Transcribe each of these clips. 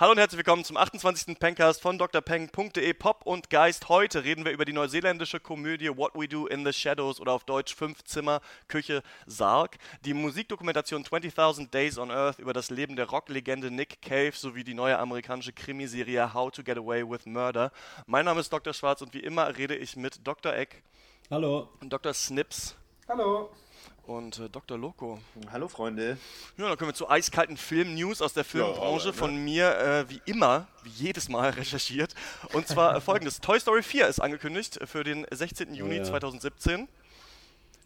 Hallo und herzlich willkommen zum 28. Pencast von drpeng.de Pop und Geist. Heute reden wir über die neuseeländische Komödie What We Do in the Shadows oder auf Deutsch Fünf Zimmer, Küche, Sarg. Die Musikdokumentation 20.000 Days on Earth über das Leben der Rocklegende Nick Cave sowie die neue amerikanische Krimiserie How to Get Away with Murder. Mein Name ist Dr. Schwarz und wie immer rede ich mit Dr. Eck, Hallo. Dr. Snips Hallo. Und äh, Dr. Loco. Hallo Freunde. Ja, dann kommen wir zu eiskalten Film-News aus der Filmbranche. ne? Von mir, äh, wie immer, wie jedes Mal recherchiert. Und zwar äh, folgendes: Toy Story 4 ist angekündigt für den 16. Juni ja. 2017.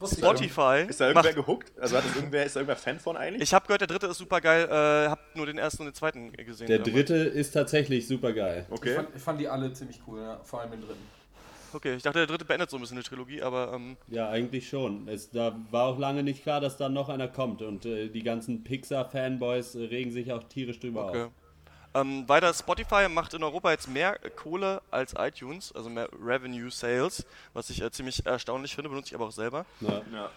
Wusste ich Spotify. Ist da irgendwer macht, gehuckt? Also hat das irgendwer, ist da irgendwer Fan von eigentlich? ich habe gehört, der dritte ist super geil. Äh, hab nur den ersten und den zweiten gesehen. Der damals. dritte ist tatsächlich super geil. Ich, okay. fand, ich fand die alle ziemlich cool, ja. vor allem den dritten. Okay, ich dachte, der dritte beendet so ein bisschen die Trilogie, aber ähm, Ja, eigentlich schon. Es, da war auch lange nicht klar, dass da noch einer kommt. Und äh, die ganzen Pixar-Fanboys äh, regen sich auch tierisch drüber okay. auf. Ähm, weiter, Spotify macht in Europa jetzt mehr Kohle als iTunes, also mehr Revenue Sales, was ich äh, ziemlich erstaunlich finde, benutze ich aber auch selber. Ja. Ja.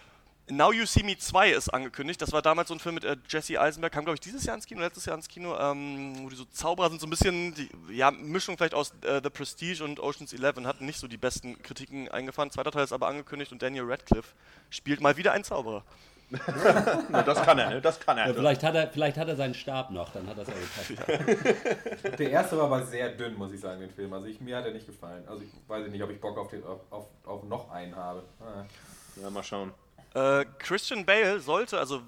Now You See Me 2 ist angekündigt. Das war damals so ein Film mit äh, Jesse Eisenberg, kam glaube ich dieses Jahr ins Kino, letztes Jahr ins Kino, ähm, wo die so Zauberer sind, so ein bisschen, die ja, Mischung vielleicht aus äh, The Prestige und Ocean's Eleven, hatten nicht so die besten Kritiken eingefahren. Zweiter Teil ist aber angekündigt und Daniel Radcliffe spielt mal wieder einen Zauberer. Na, das kann er, ne? Das kann er. Ja, vielleicht, hat er, vielleicht hat er seinen Stab noch, dann hat das auch gepasst. Der erste war aber sehr dünn, muss ich sagen, den Film. Also ich, mir hat er nicht gefallen. Also ich weiß nicht, ob ich Bock auf, den, auf, auf, auf noch einen habe. Ah. Ja, mal schauen. Äh, Christian Bale sollte, also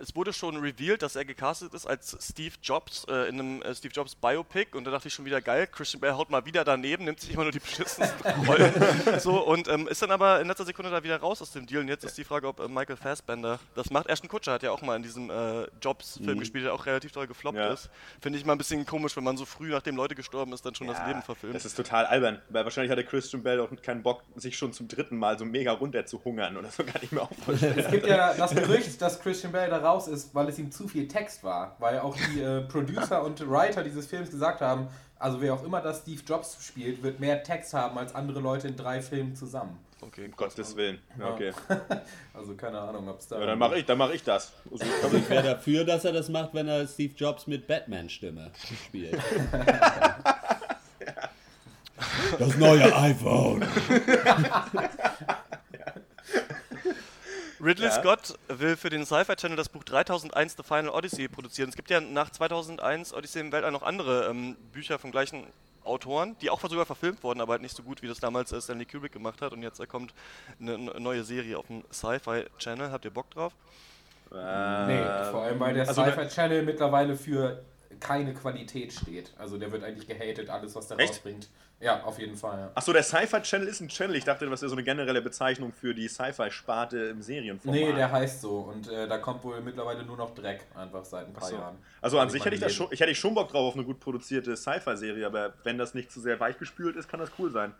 es wurde schon revealed, dass er gecastet ist als Steve Jobs äh, in einem äh, Steve Jobs Biopic und da dachte ich schon wieder geil, Christian Bale haut mal wieder daneben, nimmt sich immer nur die beschissensten Rollen. so und ähm, ist dann aber in letzter Sekunde da wieder raus aus dem Deal und jetzt ist die Frage, ob äh, Michael Fassbender das macht. Ashton Kutscher hat ja auch mal in diesem äh, Jobs-Film gespielt, der auch relativ toll gefloppt Ja. ist. Finde ich mal ein bisschen komisch, wenn man so früh, nachdem Leute gestorben ist, dann schon das Leben verfilmt. Das ist total albern, weil wahrscheinlich hatte Christian Bell auch keinen Bock, sich schon zum dritten Mal so mega runter zu hungern oder so, ich mir auch vorstellen. Es gibt ja das Gerücht, dass Christian Bale da raus ist, weil es ihm zu viel Text war. Weil auch die äh, Producer und Writer dieses Films gesagt haben, also wer auch immer das Steve Jobs spielt, wird mehr Text haben als andere Leute in drei Filmen zusammen. okay. Um Gottes Willen. Ja, okay. Also keine Ahnung, ob es da... Ja, dann mache ich, dann mach ich das. Also, Also ich wäre dafür, dass er das macht, wenn er Steve Jobs mit Batman-Stimme spielt. Das neue iPhone. Ridley Ja. Scott will für den Sci-Fi Channel das Buch 3001 The Final Odyssey produzieren. Es gibt ja nach 2001 Odyssey im Weltall noch andere ähm, Bücher vom gleichen Autoren, die auch sogar verfilmt wurden, aber halt nicht so gut, wie das damals äh, Stanley Kubrick gemacht hat. Und jetzt äh, kommt eine, eine neue Serie auf dem Sci-Fi Channel. Habt ihr Bock drauf? Nee, vor allem weil der also Sci-Fi Channel mittlerweile für keine Qualität steht. Also der wird eigentlich gehatet, alles was der Echt? rausbringt. Ja, auf jeden Fall. Ja. Achso, der Sci-Fi Channel ist ein Channel. Ich dachte, das wäre so eine generelle Bezeichnung für die Sci-Fi-Sparte im Serienformat. Nee, der heißt so und äh, da kommt wohl mittlerweile nur noch Dreck, einfach seit ein paar so. Jahren. Also an sich hätte ich, das schon, ich hätte ich schon Bock drauf auf eine gut produzierte Sci-Fi-Serie, aber wenn das nicht zu sehr weichgespült ist, kann das cool sein.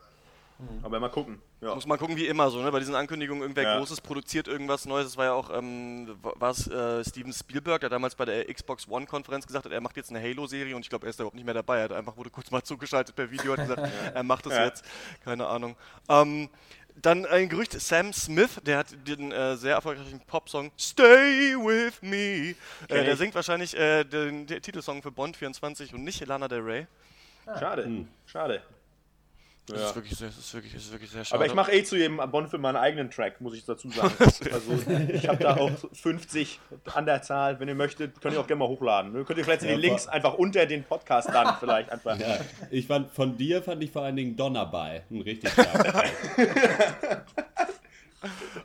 Hm. Aber mal gucken. Ja. Muss man gucken, wie immer so, ne? Bei diesen Ankündigungen, irgendwer Ja. Großes produziert irgendwas Neues. Das war ja auch, ähm, war es äh, Steven Spielberg, der damals bei der Xbox One-Konferenz gesagt hat, er macht jetzt eine Halo-Serie und ich glaube, er ist da überhaupt nicht mehr dabei. Er hat einfach, wurde kurz mal zugeschaltet per Video, hat gesagt, er macht das Ja. jetzt. Keine Ahnung. Ähm, dann ein Gerücht, Sam Smith, der hat den äh, sehr erfolgreichen Popsong Stay With Me. Äh, der singt wahrscheinlich äh, den, den Titelsong für Bond 24 und nicht Lana Del Rey. Schade, Hm. schade. Das, Ja. ist wirklich sehr, das, ist wirklich, das ist wirklich sehr schade. Aber ich mache eh zu jedem Bond-Film meinen eigenen Track, muss ich dazu sagen. Also ich habe da auch 50 an der Zahl. Wenn ihr möchtet, könnt ihr auch gerne mal hochladen. Könnt ihr vielleicht die Ja, Links vor- einfach unter den Podcast dann vielleicht einfach. Ja, ich fand, von dir fand ich vor allen Dingen Donner bei. Ein richtig starker.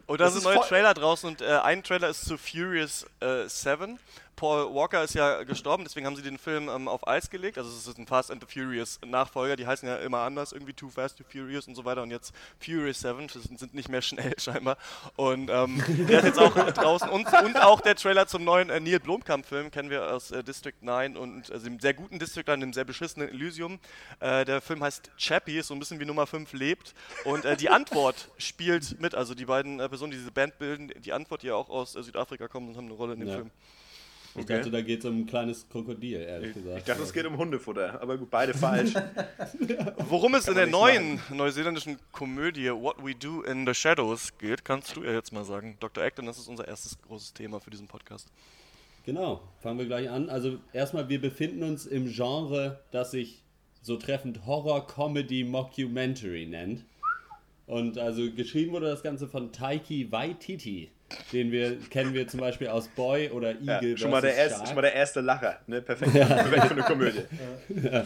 Und da Das sind ist neue Trailer draußen und äh, ein Trailer ist zu Furious äh, 7. Paul Walker ist ja gestorben, deswegen haben sie den Film ähm, auf Eis gelegt. Also es ist ein Fast and the Furious Nachfolger, die heißen ja immer anders, irgendwie Too Fast, Too Furious und so weiter. Und jetzt Furious 7, das sind nicht mehr schnell scheinbar. Und ähm, der ist jetzt auch draußen. Und, und auch der Trailer zum neuen äh, Neil Blomkamp-Film, kennen wir aus äh, District 9 und also dem sehr guten District 9, dem sehr beschissenen Elysium. Äh, der Film heißt Chappie, ist so ein bisschen wie Nummer 5 lebt. Und äh, die Antwort spielt mit, also die beiden äh, Personen, die diese Band bilden, die Antwort, die ja auch aus Südafrika kommen und haben eine Rolle in dem Ja. Film. Ich Okay. dachte, da geht es um ein kleines Krokodil, ehrlich gesagt. Ich dachte, es geht um Hundefutter, aber gut, beide falsch. Worum es in der neuen nicht neuseeländischen Komödie What We Do in the Shadows geht, kannst du ja jetzt mal sagen. Dr. Acton, das ist unser erstes großes Thema für diesen Podcast. Genau, fangen wir gleich an. Also erstmal, wir befinden uns im Genre, das sich so treffend Horror Comedy Mockumentary nennt. Und also geschrieben wurde das Ganze von Taiki Waititi. Den wir kennen wir zum Beispiel aus Boy oder Ja, Eagle schon, mal der erste, schon mal der erste Lacher. Ne? Perfekt. Perfekt für eine Komödie.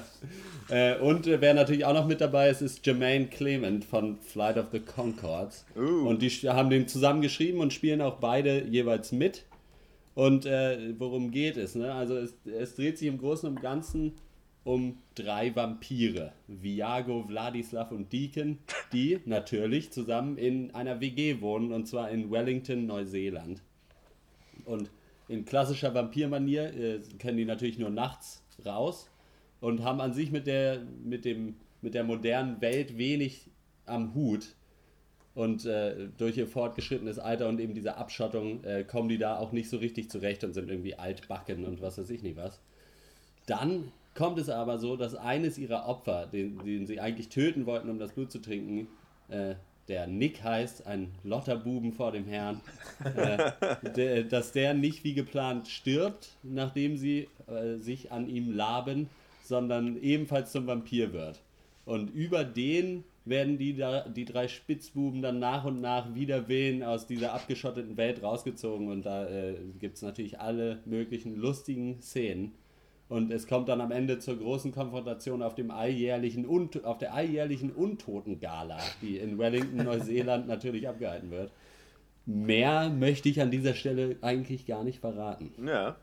Äh, und äh, wer natürlich auch noch mit dabei ist, ist Jermaine Clement von Flight of the Concords. Uh. Und die haben den zusammengeschrieben und spielen auch beide jeweils mit. Und äh, worum geht es? Ne? Also es, es dreht sich im Großen und Ganzen um drei Vampire. Viago, Vladislav und Deacon, die natürlich zusammen in einer WG wohnen und zwar in Wellington, Neuseeland. Und in klassischer Vampirmanier äh, können die natürlich nur nachts raus und haben an sich mit der, mit dem, mit der modernen Welt wenig am Hut. Und äh, durch ihr fortgeschrittenes Alter und eben diese Abschottung äh, kommen die da auch nicht so richtig zurecht und sind irgendwie altbacken und was weiß ich nicht was. Dann kommt es aber so, dass eines ihrer Opfer, den, den sie eigentlich töten wollten, um das Blut zu trinken, äh, der Nick heißt, ein Lotterbuben vor dem Herrn, äh, der, dass der nicht wie geplant stirbt, nachdem sie äh, sich an ihm laben, sondern ebenfalls zum Vampir wird. Und über den werden die, da, die drei Spitzbuben dann nach und nach wider Willen aus dieser abgeschotteten Welt rausgezogen. Und da äh, gibt es natürlich alle möglichen lustigen Szenen. Und es kommt dann am Ende zur großen Konfrontation auf, dem alljährlichen Un- auf der alljährlichen Untoten-Gala, die in Wellington, Neuseeland natürlich abgehalten wird. Mehr möchte ich an dieser Stelle eigentlich gar nicht verraten. Ja.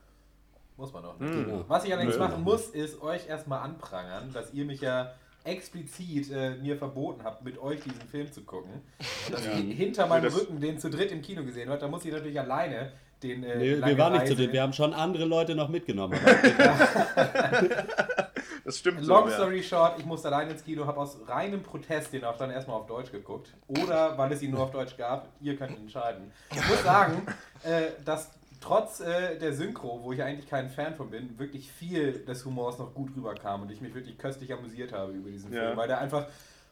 Muss man auch nicht. Genau. Was ich allerdings Nö. machen muss, ist euch erstmal anprangern, dass ihr mich ja explizit äh, mir verboten habt, mit euch diesen Film zu gucken. Und dass ihr hinter meinem das- Rücken den zu dritt im Kino gesehen habt, da muss ich natürlich alleine den. Äh, Nee, lange wir waren nicht zu Reise- dritt, wir haben schon andere Leute noch mitgenommen. Das stimmt so. Long ja. story short, ich musste allein ins Kino, habe aus reinem Protest den auch dann erstmal auf Deutsch geguckt. Oder weil es ihn nur auf Deutsch gab. Ihr könnt entscheiden. Ich muss sagen, äh, dass trotz äh, der Synchro, wo ich eigentlich kein Fan von bin, wirklich viel des Humors noch gut rüberkam und ich mich wirklich köstlich amüsiert habe über diesen Ja. Film, weil der einfach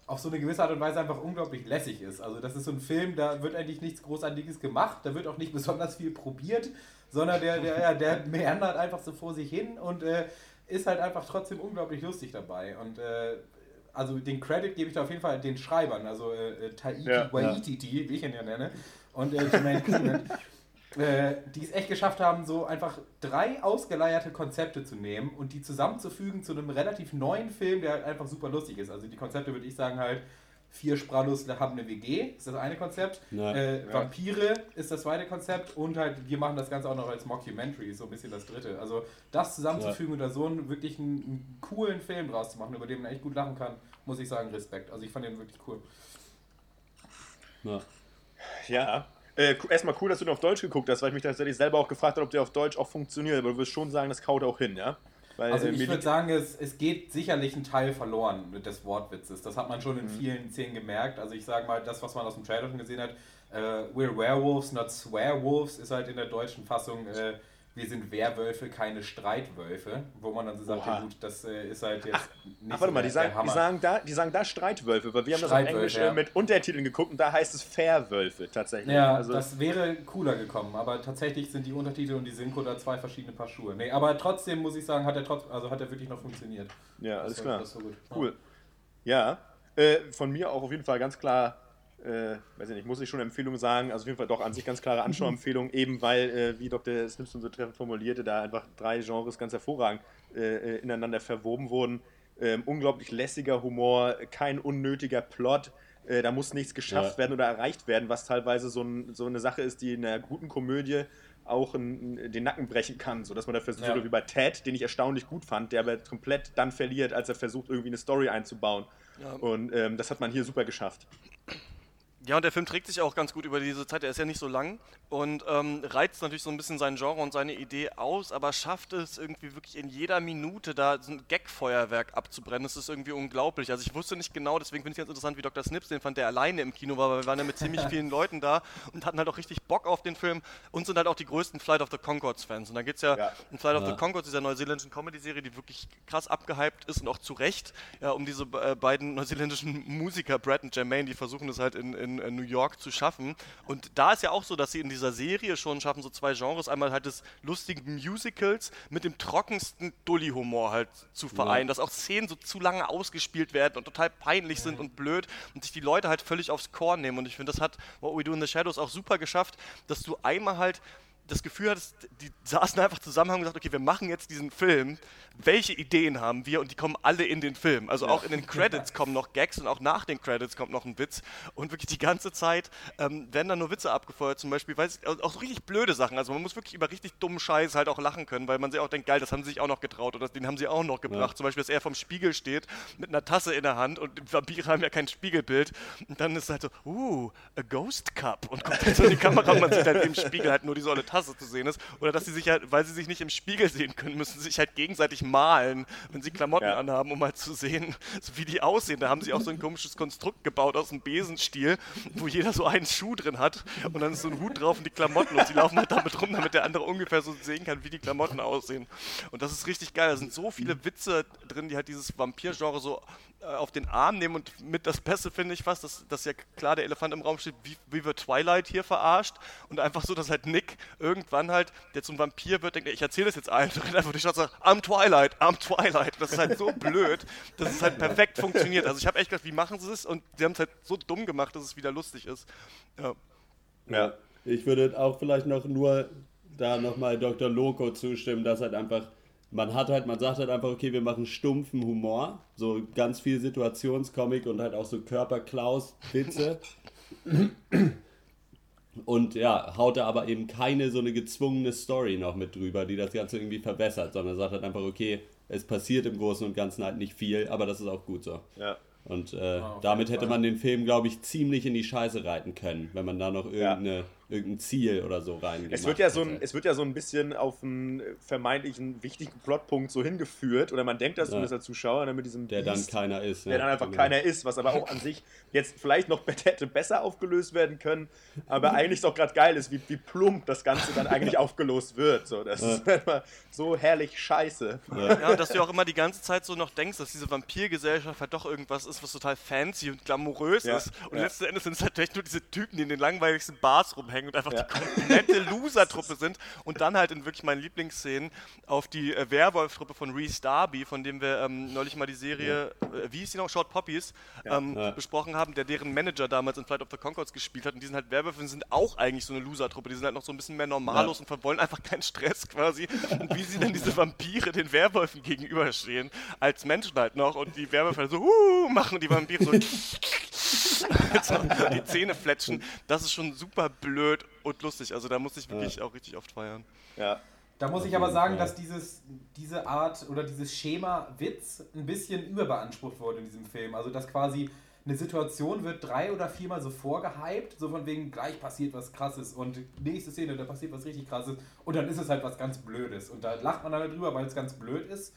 auf so eine gewisse Art und Weise einfach unglaublich lässig ist. Also das ist so ein Film, da wird eigentlich nichts Großartiges gemacht, da wird auch nicht besonders viel probiert, sondern der, der, ja, der meandert einfach so vor sich hin und äh, ist halt einfach trotzdem unglaublich lustig dabei. Und äh, also den Credit gebe ich da auf jeden Fall den Schreibern, also äh, äh, Taiki Ja. Waititi, wie ich ihn ja nenne, und äh, Jermaine Clement, äh, die es echt geschafft haben, so einfach drei ausgeleierte Konzepte zu nehmen und die zusammenzufügen zu einem relativ neuen Film, der halt einfach super lustig ist. Also die Konzepte würde ich sagen halt, vier Sprallus haben eine WG, ist das eine Konzept. Ja. Äh, Vampire ist das zweite Konzept und halt wir machen das Ganze auch noch als Mockumentary, so ein bisschen das dritte. Also das zusammenzufügen und da so einen wirklich einen, einen coolen Film draus zu machen, über den man echt gut lachen kann, muss ich sagen, Respekt. Also ich fand den wirklich cool. Ja. Ja. Äh, erstmal cool, dass du den auf Deutsch geguckt hast, weil ich mich tatsächlich selber auch gefragt habe, ob der auf Deutsch auch funktioniert. Aber du wirst schon sagen, das kaut auch hin, ja? Weil, Also äh, ich mir würde sagen, es, es geht sicherlich ein Teil verloren mit des Wortwitzes. Das hat man schon in Mhm. vielen Szenen gemerkt. Also ich sage mal, das, was man aus dem Trailer schon gesehen hat, äh, We're Werewolves, not Swearwolves, ist halt in der deutschen Fassung, äh, wir sind Werwölfe, keine Streitwölfe. Wo man dann so sagt, Oha. ja gut, das äh, ist halt jetzt nicht Ach, warte so mal, die sagen, die, sagen da, die sagen da Streitwölfe, weil wir haben das auf Englisch ja. äh, mit Untertiteln geguckt und da heißt es Fairwölfe tatsächlich. Ja, also, das wäre cooler gekommen, aber tatsächlich sind die Untertitel und die Synchro da zwei verschiedene Paar Schuhe. Nee, aber trotzdem muss ich sagen, hat er trotz, also hat er wirklich noch funktioniert. ja, alles Das klar. Das gut. Cool. Ja, äh, von mir auch auf jeden Fall ganz klar, äh, weiß ich nicht, muss ich schon Empfehlung sagen, also auf jeden Fall doch an sich ganz klare Anschauempfehlung, eben weil, äh, wie Dr. Simpson so treffend formulierte, da einfach drei Genres ganz hervorragend äh, äh, ineinander verwoben wurden. Ähm, unglaublich lässiger Humor, kein unnötiger Plot. Äh, da muss nichts geschafft Ja. werden oder erreicht werden, was teilweise so, ein, so eine Sache ist, die in einer guten Komödie auch einen, den Nacken brechen kann, sodass man da versucht, Ja. so wie bei Ted, den ich erstaunlich gut fand, der aber komplett dann verliert, als er versucht, irgendwie eine Story einzubauen. Und ähm, das hat man hier super geschafft. Ja, und der Film trägt sich auch ganz gut über diese Zeit. Er ist ja nicht so lang und ähm, reizt natürlich so ein bisschen sein Genre und seine Idee aus, aber schafft es irgendwie wirklich in jeder Minute da so ein Gag-Feuerwerk abzubrennen. Das ist irgendwie unglaublich. Also ich wusste nicht genau, deswegen finde ich ganz interessant, wie Dr. Snips den fand, der alleine im Kino war, weil wir waren ja mit ziemlich vielen Leuten da und hatten halt auch richtig Bock auf den Film und sind halt auch die größten Flight of the Concords-Fans. Und da geht es ja, Ja. in Flight of Ja. the Concords, dieser neuseeländischen Comedy-Serie, die wirklich krass abgehypt ist und auch zu Recht, ja, um diese äh, beiden neuseeländischen Musiker, Brad und Jermaine, die versuchen das halt in, in New York zu schaffen. Und da ist ja auch so, dass sie in dieser Serie schon schaffen, so zwei Genres, einmal halt des lustigen Musicals mit dem trockensten Dully-Humor halt zu vereinen, dass auch Szenen so zu lange ausgespielt werden und total peinlich sind und blöd und sich die Leute halt völlig aufs Korn nehmen. Und ich finde, das hat What We Do in the Shadows auch super geschafft, dass du einmal halt das Gefühl hattest, die saßen einfach zusammen und haben gesagt, okay, wir machen jetzt diesen Film. Welche Ideen haben wir? Und die kommen alle in den Film. Also auch in den Credits kommen noch Gags und auch nach den Credits kommt noch ein Witz. Und wirklich die ganze Zeit ähm, werden dann nur Witze abgefeuert, zum Beispiel, weil auch so richtig blöde Sachen. Also man muss wirklich über richtig dummen Scheiß halt auch lachen können, weil man sich auch denkt, geil, das haben sie sich auch noch getraut oder den haben sie auch noch gebracht. Zum Beispiel, dass er vom Spiegel steht mit einer Tasse in der Hand und Vampire haben ja kein Spiegelbild. Und dann ist es halt so, uh, a Ghost Cup. Und kommt halt so in die Kamera und man sieht halt im Spiegel halt nur diese olle Tasse zu sehen ist. Oder dass sie sich halt, weil sie sich nicht im Spiegel sehen können, müssen sich halt gegenseitig malen, wenn sie Klamotten Ja. anhaben, um halt zu sehen, wie die aussehen. Da haben sie auch so ein komisches Konstrukt gebaut aus einem Besenstiel, wo jeder so einen Schuh drin hat und dann ist so ein Hut drauf und die Klamotten und sie laufen halt damit rum, damit der andere ungefähr so sehen kann, wie die Klamotten aussehen. Und das ist richtig geil. Da sind so viele Witze drin, die halt dieses Vampir-Genre so auf den Arm nehmen und mit das Beste finde ich fast, dass, dass ja klar der Elefant im Raum steht, wie, wie wird Twilight hier verarscht und einfach so, dass halt Nick irgendwann halt, der zum Vampir wird, denkt, ich erzähle das jetzt allen und einfach die Stadt sagt, I'm Twilight, I'm Twilight. Das ist halt so blöd, dass es halt perfekt funktioniert. Also ich habe echt gedacht, wie machen sie es? Und sie haben es halt so dumm gemacht, dass es wieder lustig ist. Ja. Ja. Ich würde auch vielleicht noch nur da nochmal Dr. Loco zustimmen, dass halt einfach, man hat halt, man sagt halt einfach, okay, wir machen stumpfen Humor, so ganz viel Situationscomic und halt auch so Körperklaus-Witze. Und ja, haut da aber eben keine so eine gezwungene Story noch mit drüber, die das Ganze irgendwie verbessert, sondern sagt halt einfach, okay, es passiert im Großen und Ganzen halt nicht viel, aber das ist auch gut so. Ja. Und äh, auf damit hätte man den Film, glaube ich, ziemlich in die Scheiße reiten können, wenn man da noch Ja. Irgendein Ziel oder so reingemacht Es wird, ja so ein, es wird ja so ein bisschen auf einen vermeintlichen wichtigen Plotpunkt so hingeführt, oder man denkt das Ja. zumindest als Zuschauer, ne, mit diesem der dann Beast, keiner ist. der ja, dann einfach genau. keiner ist, was aber auch an sich jetzt vielleicht noch hätte besser aufgelöst werden können, aber eigentlich doch gerade geil ist, wie, wie plump das Ganze dann eigentlich aufgelöst wird. So, das ist einfach so herrlich scheiße. Ja, und dass du auch immer die ganze Zeit so noch denkst, dass diese Vampirgesellschaft halt doch irgendwas ist, was total fancy und glamourös Ja, ist. Und ja. letzten Endes sind es halt echt nur diese Typen, die in den langweiligsten Bars rumhängen und einfach Ja. die komplette Loser-Truppe sind. Und dann halt in wirklich meinen Lieblingsszenen auf die äh, Werwolf-Truppe von Reese Darby, von dem wir ähm, neulich mal die Serie, äh, wie hieß die noch, Short Poppies, ähm, Ja. besprochen haben, der deren Manager damals in Flight of the Concords gespielt hat. Und die sind halt Werwölfe und sind auch eigentlich so eine Loser-Truppe. Die sind halt noch so ein bisschen mehr normalos und wollen einfach keinen Stress quasi. Und wie sie dann diese Vampire den Werwölfen gegenüberstehen, als Menschen halt noch. Und die Werwölfe halt so, uh, machen und die Vampire so, so die Zähne fletschen. Das ist schon super blöd und lustig. Also da muss ich wirklich auch richtig oft feiern. Ja. Da muss ich aber sagen, dass dieses, diese Art oder dieses Schema Witz ein bisschen überbeansprucht wurde in diesem Film. Also dass quasi eine Situation wird drei oder viermal so vorgehypt, so von wegen gleich passiert was krasses und nächste Szene, da passiert was richtig krasses und dann ist es halt was ganz Blödes. Und da lacht man dann drüber, weil es ganz blöd ist.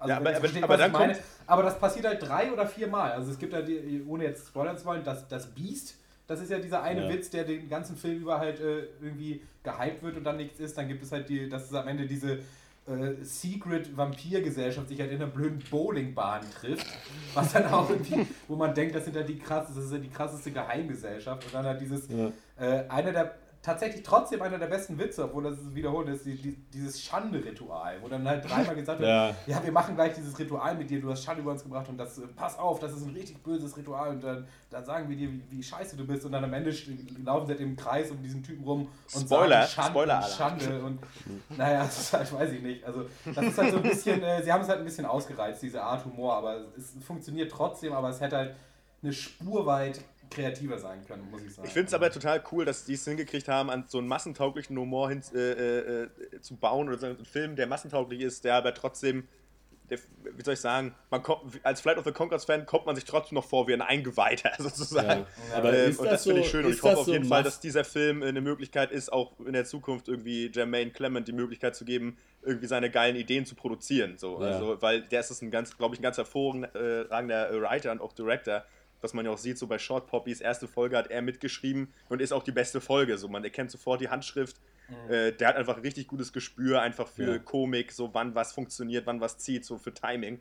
Also Ja, aber- aber- versteht, aber dann meine. kommt- aber das passiert halt drei oder viermal. Also es gibt ja, die, ohne jetzt spoilern zu wollen, das, das Beast, das ist ja dieser eine Ja. Witz, der den ganzen Film über halt äh, irgendwie gehypt wird und dann nichts ist. Dann gibt es halt die, dass es am Ende diese äh, Secret Vampir-Gesellschaft sich halt in einer blöden Bowlingbahn trifft. Was dann auch irgendwie, wo man denkt, das sind ja die krass, das ist ja die krasseste Geheimgesellschaft. Und dann halt dieses, Ja. äh, einer der tatsächlich trotzdem einer der besten Witze, obwohl das wiederholt ist, die, die, dieses Schande-Ritual, wo dann halt dreimal gesagt wird, Ja. ja, wir machen gleich dieses Ritual mit dir, du hast Schande über uns gebracht und das, äh, pass auf, das ist ein richtig böses Ritual und dann, dann sagen wir dir, wie, wie scheiße du bist und dann am Ende laufen sie halt im Kreis um diesen Typen rum und Spoiler, sagen Schande, Spoiler und. Schande und naja, das ist halt, weiß ich nicht, also das ist halt so ein bisschen, äh, sie haben es halt ein bisschen ausgereizt, diese Art Humor, aber es funktioniert trotzdem, aber es hätte halt eine Spur weit kreativer sein können, muss ich sagen. Ich finde es aber total cool, dass die es hingekriegt haben, an so einen massentauglichen Humor hin, äh, äh, äh, zu bauen oder so einen Film, der massentauglich ist, der aber trotzdem der, wie soll ich sagen, man kommt, als Flight of the Conchords Fan kommt man sich trotzdem noch vor wie ein Eingeweihter sozusagen. Ja. Aber Ähm, ist und das das finde ich so- schön und ich hoffe das auf so jeden Fall, dass dieser Film äh, eine Möglichkeit ist, auch in der Zukunft irgendwie Jermaine Clement die Möglichkeit zu geben, irgendwie seine geilen Ideen zu produzieren. So. Ja. Also, weil der ist ein ganz, glaube ich, ein ganz hervorragender äh, Writer und auch Director. Was man ja auch sieht, so bei Short Poppies, erste Folge hat er mitgeschrieben und ist auch die beste Folge. So, man erkennt sofort die Handschrift. Äh, der hat einfach ein richtig gutes Gespür, einfach für Ja. Komik, so wann was funktioniert, wann was zieht, so für Timing.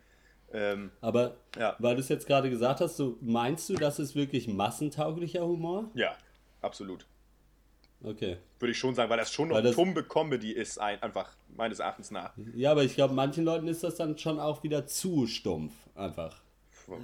Ähm, Aber Ja. weil du es jetzt gerade gesagt hast, so meinst du, das ist wirklich massentauglicher Humor? ja, absolut. Okay. Würde ich schon sagen, weil das schon noch tumbe Comedy ist, ein, einfach meines Erachtens nach. Ja, aber ich glaube, manchen Leuten ist das dann schon auch wieder zu stumpf, einfach.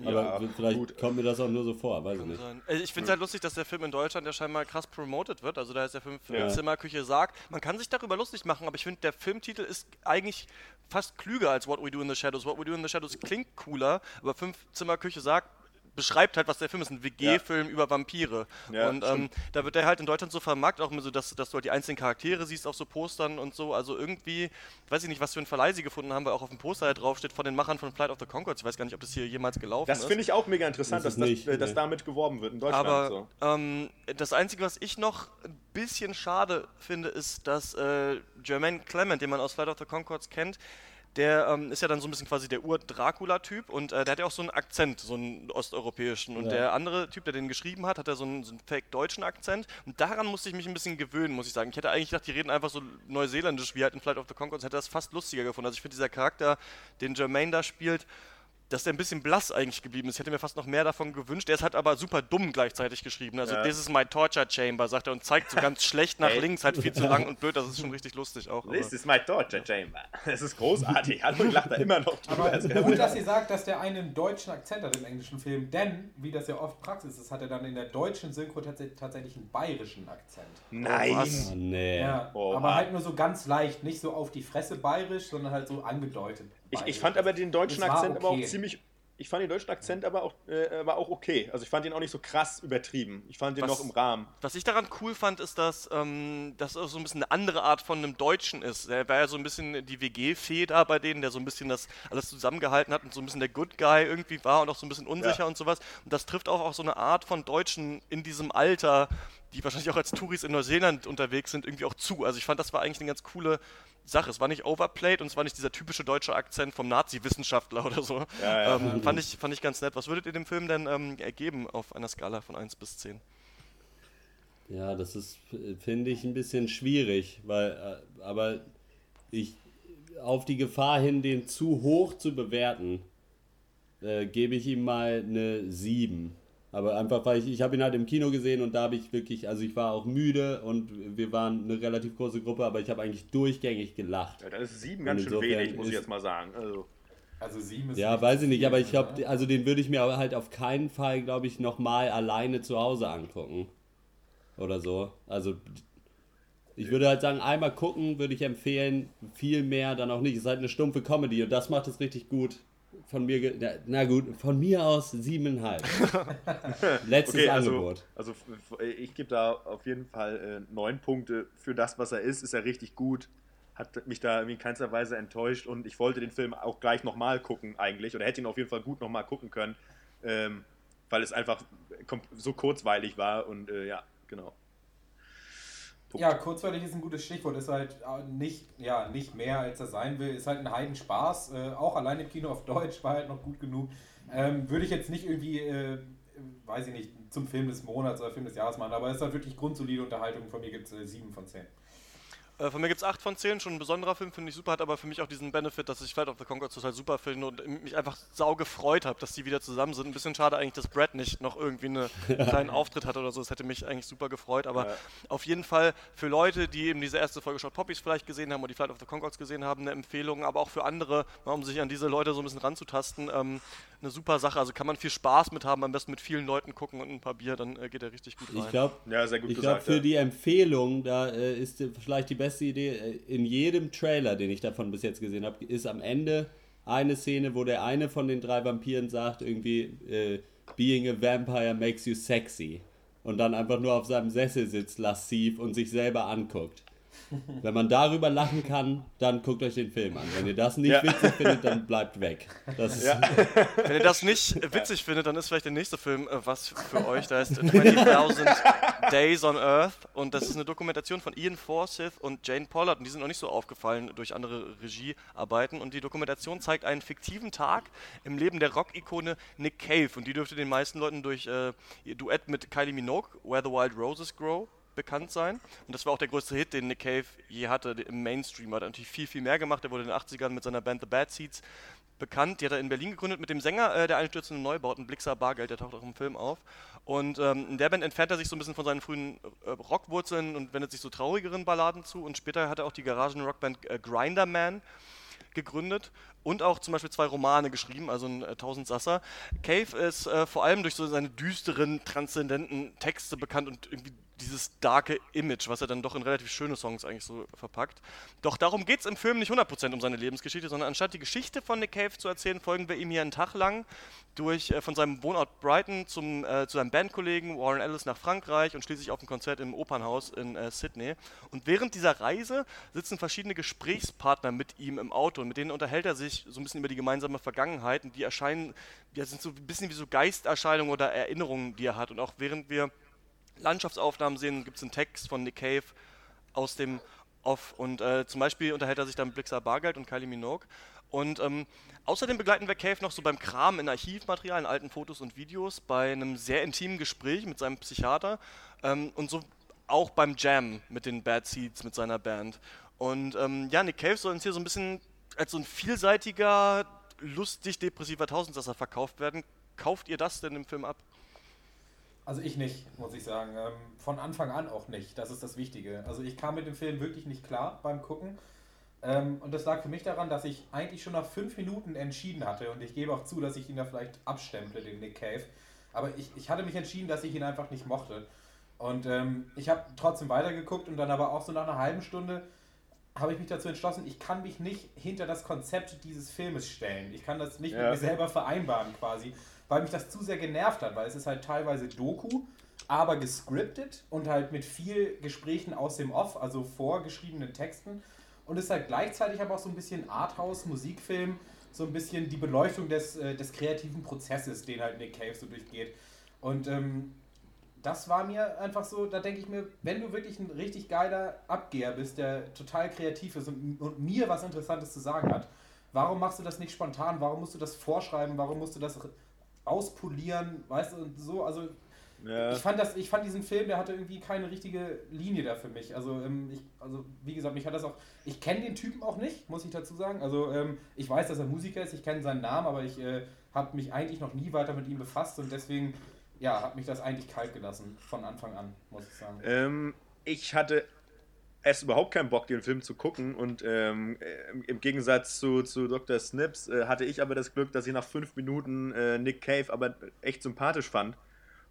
Aber vielleicht gut. kommt mir das auch nur so vor, weiß ich nicht. sein. Äh, Ich finde es halt lustig, dass der Film in Deutschland ja scheinbar krass promoted wird. Also da ist der Film Ja. Zimmerküche sagt. Man kann sich darüber lustig machen, aber ich finde, der Filmtitel ist eigentlich fast klüger als What We Do in the Shadows. What We Do in the Shadows klingt cooler, aber Fünf Zimmerküche sagt beschreibt halt, was der Film ist, ein WG-Film über Vampire. Ja, und ähm, da wird der halt in Deutschland so vermarktet, auch immer so, dass, dass du halt die einzelnen Charaktere siehst auf so Postern und so. Also irgendwie, weiß ich nicht, was für ein Verleih sie gefunden haben, weil auch auf dem Poster halt draufsteht von den Machern von Flight of the Conchords. Ich weiß gar nicht, ob das hier jemals gelaufen Das ist. finde ich auch mega interessant, Das dass, das, nicht, äh, dass nee. damit geworben wird in Deutschland. Aber so. ähm, das Einzige, was ich noch ein bisschen schade finde, ist, dass äh, Jermaine Clement, den man aus Flight of the Conchords kennt, der ähm, ist ja dann so ein bisschen quasi der Ur-Dracula-Typ und äh, der hat ja auch so einen Akzent, so einen osteuropäischen. Und Ja. der andere Typ, der den geschrieben hat, hat ja so einen, so einen fake-deutschen Akzent. Und daran musste ich mich ein bisschen gewöhnen, muss ich sagen. Ich hätte eigentlich gedacht, die reden einfach so neuseeländisch wie halt in Flight of the Conchords, hätte das fast lustiger gefunden. Also ich finde, dieser Charakter, den Jermaine da spielt, dass der ein bisschen blass eigentlich geblieben ist. Ich hätte mir fast noch mehr davon gewünscht. Der ist halt aber super dumm gleichzeitig geschrieben. Also, Ja. this is my torture chamber, sagt er und zeigt so ganz schlecht nach links, halt viel zu lang und blöd. Das ist schon richtig lustig auch. aber- This is my torture chamber. Das ist großartig. Hallo, ich lache da immer noch drüber. Aber Das gut, dass ihr sagt, dass der einen deutschen Akzent hat im englischen Film, denn, wie das ja oft Praxis ist, hat er dann in der deutschen Synchro tats tatsächlich einen bayerischen Akzent. Nein. was? Oh, nee. Ja, Oh, aber Mann. halt nur so ganz leicht, nicht so auf die Fresse bayerisch, sondern halt so angedeutet. Ich, ich fand aber den deutschen Akzent aber auch okay. ziemlich. Ich fand den deutschen Akzent aber auch, äh, aber auch okay. Also ich fand den auch nicht so krass übertrieben. Ich fand den Was- noch im Rahmen. Was ich daran cool fand, ist, dass ähm, das auch so ein bisschen eine andere Art von einem Deutschen ist. Der war ja so ein bisschen die WG-Fee da bei denen, der so ein bisschen das alles zusammengehalten hat und so ein bisschen der Good Guy irgendwie war und auch so ein bisschen unsicher Ja. und sowas. Und das trifft auch auf so eine Art von Deutschen in diesem Alter, die wahrscheinlich auch als Touris in Neuseeland unterwegs sind, irgendwie auch zu. Also ich fand, das war eigentlich eine ganz coole Sache. Es war nicht overplayed und es war nicht dieser typische deutsche Akzent vom Nazi-Wissenschaftler oder so. Ja, ja. Ähm, fand, ich, fand ich ganz nett. Was würdet ihr dem Film denn ähm, ergeben auf einer Skala von 1 bis 10? Ja, das ist, finde ich, ein bisschen schwierig, weil, äh, aber ich, auf die Gefahr hin, den zu hoch zu bewerten, äh, gebe ich ihm mal eine 7. Aber einfach, weil ich, ich habe ihn halt im Kino gesehen und da habe ich wirklich, also ich war auch müde und wir waren eine relativ große Gruppe, aber ich habe eigentlich durchgängig gelacht. Ja, das ist sieben ganz schön wenig, muss ich jetzt mal sagen. Also, Also sieben ist Ja, weiß so ich nicht, viel, aber ich glaube, also den würde ich mir aber halt auf keinen Fall, glaube ich, nochmal alleine zu Hause angucken. Oder so. Also ich würde halt sagen, einmal gucken würde ich empfehlen, viel mehr dann auch nicht. Es ist halt eine stumpfe Comedy und das macht es richtig gut. Von mir, na, gut, von mir aus siebeneinhalb. Letztes okay, also, Angebot. also ich gebe da auf jeden Fall äh, neun Punkte für das, was er ist. Ist er richtig gut. Hat mich da in keinster Weise enttäuscht und ich wollte den Film auch gleich nochmal gucken eigentlich oder hätte ihn auf jeden Fall gut nochmal gucken können, ähm, weil es einfach kom- so kurzweilig war und äh, ja, genau. Punkt. Ja, kurzweilig ist ein gutes Stichwort. Ist halt äh, nicht, ja, nicht mehr, als er sein will. Ist halt ein Heidenspaß. Äh, auch allein im Kino auf Deutsch war halt noch gut genug. Ähm, würde ich jetzt nicht irgendwie, äh, weiß ich nicht, zum Film des Monats oder Film des Jahres machen, aber es ist halt wirklich grundsolide Unterhaltung. Von mir gibt es äh, 7 von 10. Äh, von mir gibt es 8 von 10, schon ein besonderer Film, finde ich super, hat aber für mich auch diesen Benefit, dass ich Flight of the Conchords total super finde und mich einfach sau gefreut habe, dass die wieder zusammen sind. Ein bisschen schade eigentlich, dass Brad nicht noch irgendwie einen kleinen Auftritt hat oder so, das hätte mich eigentlich super gefreut, aber Ja. auf jeden Fall für Leute, die eben diese erste Folge Short Poppies vielleicht gesehen haben oder die Flight of the Conchords gesehen haben, eine Empfehlung, aber auch für andere, mal um sich an diese Leute so ein bisschen ranzutasten, ähm, eine super Sache, also kann man viel Spaß mit haben, am besten mit vielen Leuten gucken und ein paar Bier, dann äh, geht er richtig gut rein. Ich glaube, Ja, sehr gut ich glaube, gesagt. für ja. die Empfehlung, da äh, ist äh, vielleicht die beste Idee, äh, in jedem Trailer, den ich davon bis jetzt gesehen habe, ist am Ende eine Szene, wo der eine von den drei Vampiren sagt, irgendwie, äh, Being a Vampire makes you sexy. Und dann einfach nur auf seinem Sessel sitzt, lassiv und sich selber anguckt. Wenn man darüber lachen kann, dann guckt euch den Film an. Wenn ihr das nicht Ja. witzig findet, dann bleibt weg. Ja. Wenn ihr das nicht witzig findet, dann ist vielleicht der nächste Film äh, was für euch. Da heißt 20.000 Days on Earth und das ist eine Dokumentation von Ian Forsyth und Jane Pollard und die sind noch nicht so aufgefallen durch andere Regiearbeiten und die Dokumentation zeigt einen fiktiven Tag im Leben der Rock-Ikone Nick Cave und die dürfte den meisten Leuten durch äh, ihr Duett mit Kylie Minogue, Where the Wild Roses Grow, bekannt sein. Und das war auch der größte Hit, den Nick Cave je hatte im Mainstream. Er hat natürlich viel, viel mehr gemacht. Er wurde in den 80ern mit seiner Band The Bad Seeds bekannt. Die hat er in Berlin gegründet mit dem Sänger äh, der einstürzenden Neubauten, Blixer Bargeld, der taucht auch im Film auf. Und ähm, in der Band entfernt er sich so ein bisschen von seinen frühen äh, Rockwurzeln und wendet sich so traurigeren Balladen zu. Und später hat er auch die Garagen-Rockband äh, Grinderman gegründet und auch zum Beispiel zwei Romane geschrieben, also ein äh, Tausendsasser. Cave ist äh, vor allem durch so seine düsteren, transzendenten Texte bekannt und irgendwie dieses darke Image, was er dann doch in relativ schöne Songs eigentlich so verpackt. Doch darum geht es im Film nicht 100% um seine Lebensgeschichte, sondern anstatt die Geschichte von Nick Cave zu erzählen, folgen wir ihm hier einen Tag lang durch äh, von seinem Wohnort Brighton zum, äh, zu seinem Bandkollegen Warren Ellis nach Frankreich und schließlich auf ein Konzert im Opernhaus in äh, Sydney. Und während dieser Reise sitzen verschiedene Gesprächspartner mit ihm im Auto und mit denen unterhält er sich so ein bisschen über die gemeinsame Vergangenheit und die erscheinen, die sind so ein bisschen wie so Geisterscheinungen oder Erinnerungen, die er hat. Und auch während wir Landschaftsaufnahmen sehen, gibt es einen Text von Nick Cave aus dem Off. Und äh, zum Beispiel unterhält er sich dann mit Blixer Bargeld und Kylie Minogue. Und ähm, außerdem begleiten wir Cave noch so beim Kram in Archivmaterial, in alten Fotos und Videos, bei einem sehr intimen Gespräch mit seinem Psychiater ähm, und so auch beim Jam mit den Bad Seeds, mit seiner Band. Und ähm, ja, Nick Cave soll uns hier so ein bisschen als so ein vielseitiger, lustig depressiver Tausendsasser verkauft werden. Kauft ihr das denn im Film ab? Also ich nicht, muss ich sagen. Ähm, von Anfang an auch nicht. Das ist das Wichtige. Also ich kam mit dem Film wirklich nicht klar beim Gucken. Ähm, und das lag für mich daran, dass ich eigentlich schon nach fünf Minuten entschieden hatte. Und ich gebe auch zu, dass ich ihn da vielleicht abstemple, den Nick Cave. Aber ich, ich hatte mich entschieden, dass ich ihn einfach nicht mochte. Und ähm, ich habe trotzdem weitergeguckt und dann aber auch so nach einer halben Stunde habe ich mich dazu entschlossen, ich kann mich nicht hinter das Konzept dieses Filmes stellen. Ich kann das nicht Ja. mit mir selber vereinbaren quasi, weil mich das zu sehr genervt hat, weil es ist halt teilweise Doku, aber gescriptet und halt mit viel Gesprächen aus dem Off, also vorgeschriebenen Texten. Und ist halt gleichzeitig aber auch so ein bisschen Arthouse, Musikfilm, so ein bisschen die Beleuchtung des, äh, des kreativen Prozesses, den halt Nick Cave so durchgeht. Und ähm, das war mir einfach so, da denke ich mir, wenn du wirklich ein richtig geiler Abgeher bist, der total kreativ ist und, und mir was Interessantes zu sagen hat, warum machst du das nicht spontan? Warum musst du das vorschreiben? Warum musst du das auspolieren? Weißt du, und so, also Ja. ich fand das, ich fand diesen Film, der hatte irgendwie keine richtige Linie da für mich. Also, ähm, ich, also wie gesagt, mich hat das auch. Ich kenne den Typen auch nicht, muss ich dazu sagen. Also ähm, ich weiß, dass er Musiker ist, ich kenne seinen Namen, aber ich äh, habe mich eigentlich noch nie weiter mit ihm befasst und deswegen, ja, hat mich das eigentlich kalt gelassen von Anfang an, muss ich sagen. Ähm, ich hatte erst überhaupt keinen Bock, den Film zu gucken und ähm, im- im Gegensatz zu, zu Dr. Snips äh, hatte ich aber das Glück, dass ich nach fünf Minuten äh, Nick Cave aber echt sympathisch fand.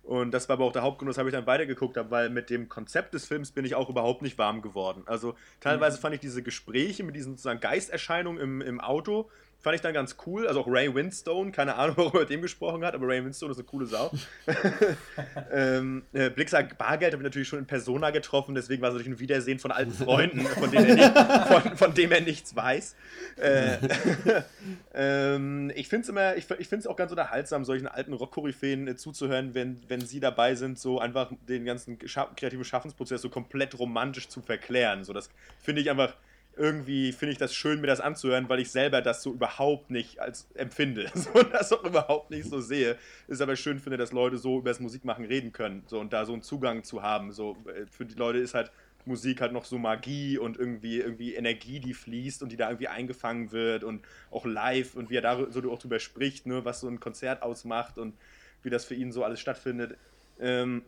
Und das war aber auch der Hauptgrund, weshalb ich dann weitergeguckt habe, weil mit dem Konzept des Films bin ich auch überhaupt nicht warm geworden. Also teilweise fand ich diese Gespräche mit diesen sozusagen Geisterscheinungen im, im Auto, fand ich dann ganz cool. Also auch Ray Winstone, keine Ahnung, warum er mit dem gesprochen hat, aber Ray Winstone ist eine coole Sau. ähm, äh, Blixer Bargeld habe ich natürlich schon in Persona getroffen, deswegen war es natürlich ein Wiedersehen von alten Freunden, von denen er, nicht, von, von dem er nichts weiß. Äh, ähm, ich finde es immer, ich, ich finde es auch ganz unterhaltsam, solchen alten Rock-Koryphäen äh, zuzuhören, wenn, wenn sie dabei sind, so einfach den ganzen gescha kreativen Schaffensprozess so komplett romantisch zu verklären. So, das finde ich einfach irgendwie finde ich das schön, mir das anzuhören, weil ich selber das so überhaupt nicht als empfinde und das auch überhaupt nicht so sehe. Ist aber schön finde, dass Leute so über das Musikmachen reden können so und da so einen Zugang zu haben. So äh, für die Leute ist halt Musik halt noch so Magie und irgendwie irgendwie Energie, die fließt und die da irgendwie eingefangen wird und auch live und wie er da so auch drüber spricht, ne, was so ein Konzert ausmacht und wie das für ihn so alles stattfindet. Ähm,